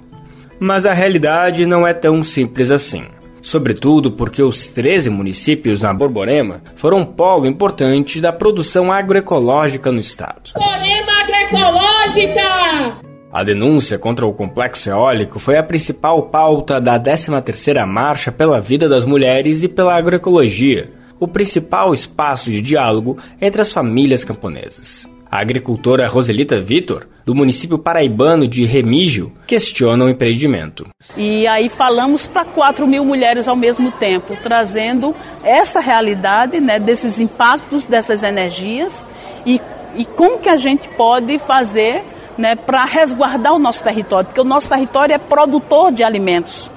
H: Mas a realidade não é tão simples assim. Sobretudo porque os 13 municípios na Borborema foram um polo importante da produção agroecológica no estado.
U: Borborema Agroecológica!
H: A denúncia contra o complexo eólico foi a principal pauta da 13ª Marcha pela Vida das Mulheres e pela Agroecologia, o principal espaço de diálogo entre as famílias camponesas. A agricultora Roselita Vitor, do município paraibano de Remígio, questiona o empreendimento.
V: E aí falamos para 4 mil mulheres ao mesmo tempo, trazendo essa realidade né, desses impactos dessas energias e, e como que a gente pode fazer né, para resguardar o nosso território, porque o nosso território é produtor de alimentos,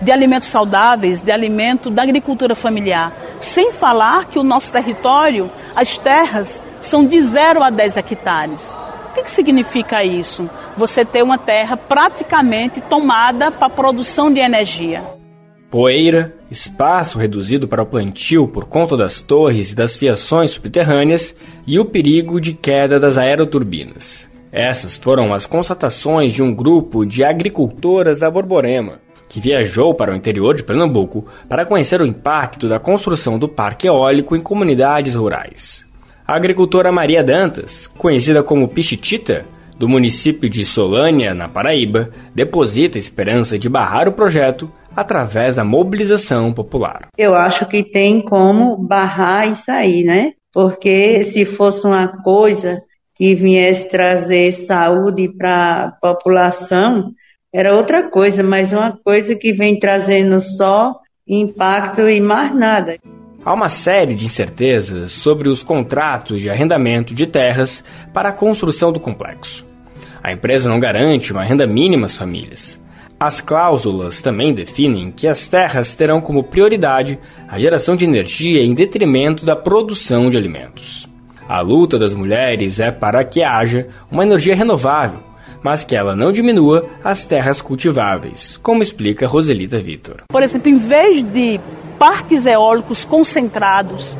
V: de alimentos saudáveis, de alimento da agricultura familiar. Sem falar que o nosso território, as terras, são de 0 a 10 hectares. O que, que significa isso? Você ter uma terra praticamente tomada para a produção de energia.
H: Poeira, espaço reduzido para o plantio por conta das torres e das fiações subterrâneas e o perigo de queda das aeroturbinas. Essas foram as constatações de um grupo de agricultoras da Borborema, que viajou para o interior de Pernambuco para conhecer o impacto da construção do parque eólico em comunidades rurais. A agricultora Maria Dantas, conhecida como Pichitita, do município de Solânia, na Paraíba, deposita esperança de barrar o projeto através da mobilização popular.
W: Eu acho que tem como barrar isso aí, né? Porque se fosse uma coisa que viesse trazer saúde para a população, era outra coisa, mas uma coisa que vem trazendo só impacto e mais nada.
H: Há uma série de incertezas sobre os contratos de arrendamento de terras para a construção do complexo. A empresa não garante uma renda mínima às famílias. As cláusulas também definem que as terras terão como prioridade a geração de energia em detrimento da produção de alimentos. A luta das mulheres é para que haja uma energia renovável, mas que ela não diminua as terras cultiváveis, como explica Roselita Vitor.
V: Por exemplo, em vez de parques eólicos concentrados,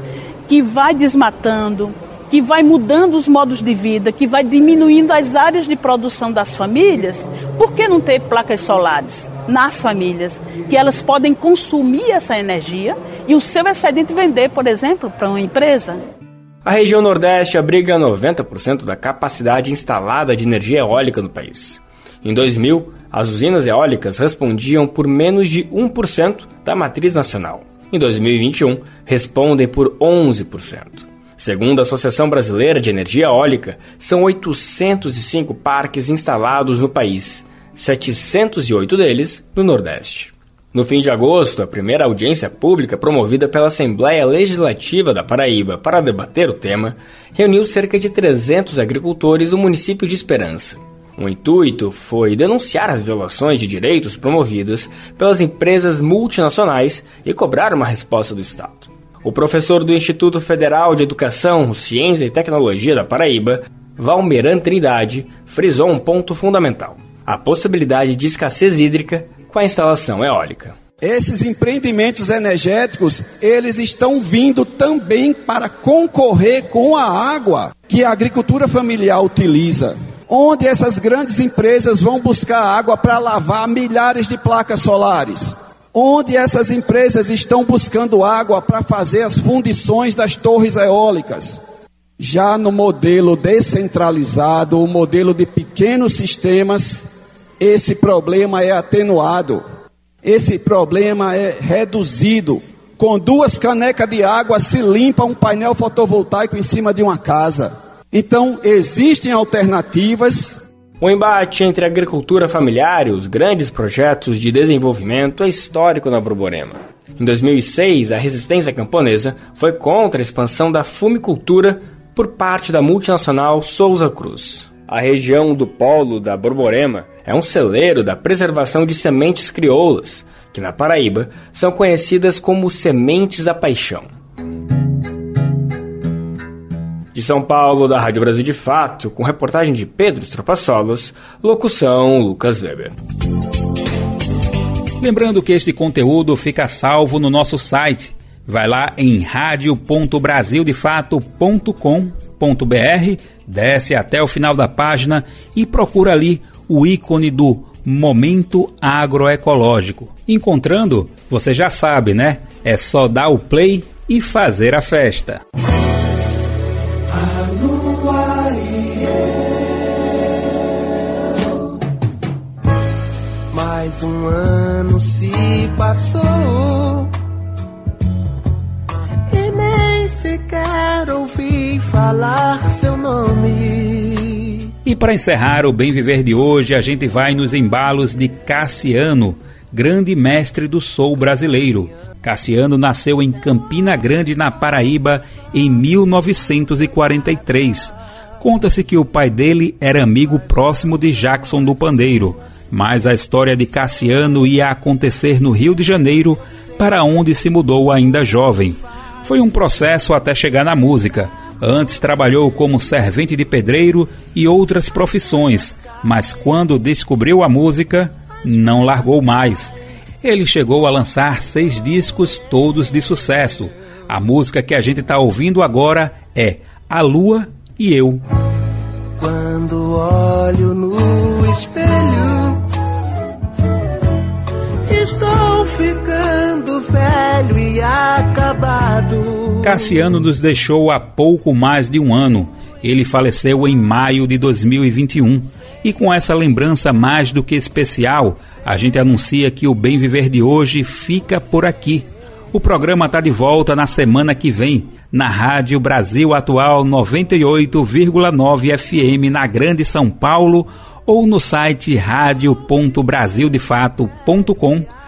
V: que vai desmatando, que vai mudando os modos de vida, que vai diminuindo as áreas de produção das famílias, por que não ter placas solares nas famílias, que elas podem consumir essa energia e o seu excedente vender, por exemplo, para uma empresa?
H: A região Nordeste abriga 90% da capacidade instalada de energia eólica no país. Em 2000, as usinas eólicas respondiam por menos de 1% da matriz nacional. Em 2021, respondem por 11%. Segundo a Associação Brasileira de Energia Eólica, são 805 parques instalados no país, 708 deles no Nordeste. No fim de agosto, a primeira audiência pública promovida pela Assembleia Legislativa da Paraíba para debater o tema reuniu cerca de 300 agricultores do município de Esperança. O intuito foi denunciar as violações de direitos promovidas pelas empresas multinacionais e cobrar uma resposta do Estado. O professor do Instituto Federal de Educação, Ciência e Tecnologia da Paraíba, Valmeran Trindade, frisou um ponto fundamental: a possibilidade de escassez hídrica com a instalação eólica.
X: Esses empreendimentos energéticos, eles estão vindo também para concorrer com a água que a agricultura familiar utiliza. Onde essas grandes empresas vão buscar água para lavar milhares de placas solares. onde essas empresas estão buscando água para fazer as fundições das torres eólicas. Já no modelo descentralizado, o modelo de pequenos sistemas, esse problema é atenuado, esse problema é reduzido. Com duas canecas de água se limpa um painel fotovoltaico em cima de uma casa. Então, existem alternativas
H: o embate entre a agricultura familiar e os grandes projetos de desenvolvimento é histórico na Borborema. Em 2006, a resistência camponesa foi contra a expansão da fumicultura por parte da multinacional Souza Cruz. A região do polo da Borborema é um celeiro da preservação de sementes crioulas, que na Paraíba são conhecidas como sementes da paixão. De São Paulo, da Rádio Brasil de Fato, com reportagem de Pedro Tropassolos, locução Lucas Weber.
C: Lembrando que este conteúdo fica salvo no nosso site. Vai lá em radio.brasildefato.com.br, desce até o final da página e procura ali o ícone do Momento Agroecológico. Encontrando, você já sabe, né? É só dar o play e fazer a festa.
Y: Mais um ano se passou e nem sequer ouvi falar seu nome.
C: E para encerrar o Bem Viver de hoje, a gente vai nos embalos de Cassiano, grande mestre do soul brasileiro. Cassiano nasceu em Campina Grande, na Paraíba, em 1943. Conta-se que o pai dele era amigo próximo de Jackson do Pandeiro mas a história de Cassiano ia acontecer no Rio de Janeiro, para onde se mudou ainda jovem. Foi um processo até chegar na música. Antes trabalhou como servente de pedreiro e outras profissões, mas quando descobriu a música, não largou mais. Ele chegou a lançar seis discos, todos de sucesso. A música que a gente está ouvindo agora é A Lua e Eu.
Y: Quando olho no espelho Estou ficando velho e acabado.
C: Cassiano nos deixou há pouco mais de um ano. Ele faleceu em maio de 2021. E com essa lembrança mais do que especial, a gente anuncia que o Bem Viver de hoje fica por aqui. O programa está de volta na semana que vem, na Rádio Brasil Atual 98,9 FM na Grande São Paulo ou no site radio.brasildefato.com.br.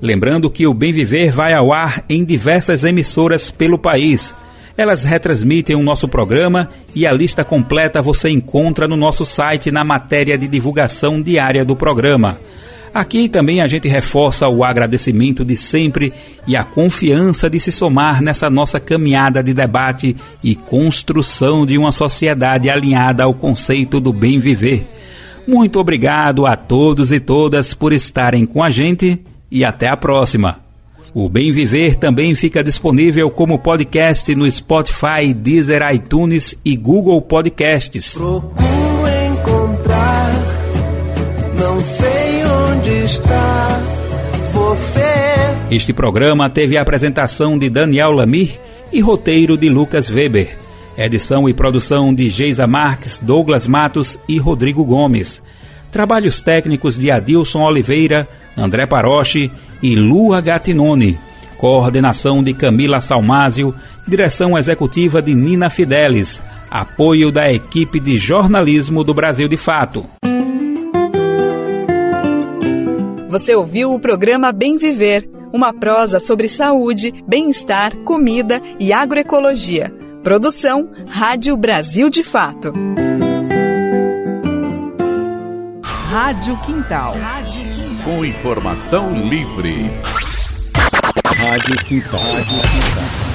C: Lembrando que o Bem Viver vai ao ar em diversas emissoras pelo país. Elas retransmitem o nosso programa e a lista completa você encontra no nosso site na matéria de divulgação diária do programa. Aqui também a gente reforça o agradecimento de sempre e a confiança de se somar nessa nossa caminhada de debate e construção de uma sociedade alinhada ao conceito do bem viver. Muito obrigado a todos e todas por estarem com a gente e até a próxima. O Bem Viver também fica disponível como podcast no Spotify, Deezer, iTunes e Google Podcasts.
Y: Procuro encontrar, não sei está você.
C: Este programa teve a apresentação de Daniel Lamir e roteiro de Lucas Weber. Edição e produção de Geisa Marques, Douglas Matos e Rodrigo Gomes. Trabalhos técnicos de Adilson Oliveira, André Paroche e Lua Gatinone. Coordenação de Camila Salmásio, direção executiva de Nina Fidelis. Apoio da equipe de jornalismo do Brasil de Fato.
A: Você ouviu o programa Bem Viver, uma prosa sobre saúde, bem-estar, comida e agroecologia. Produção Rádio Brasil de Fato.
Z: Rádio Quintal. Com informação livre.
I: Rádio Quintal. Rádio Quintal.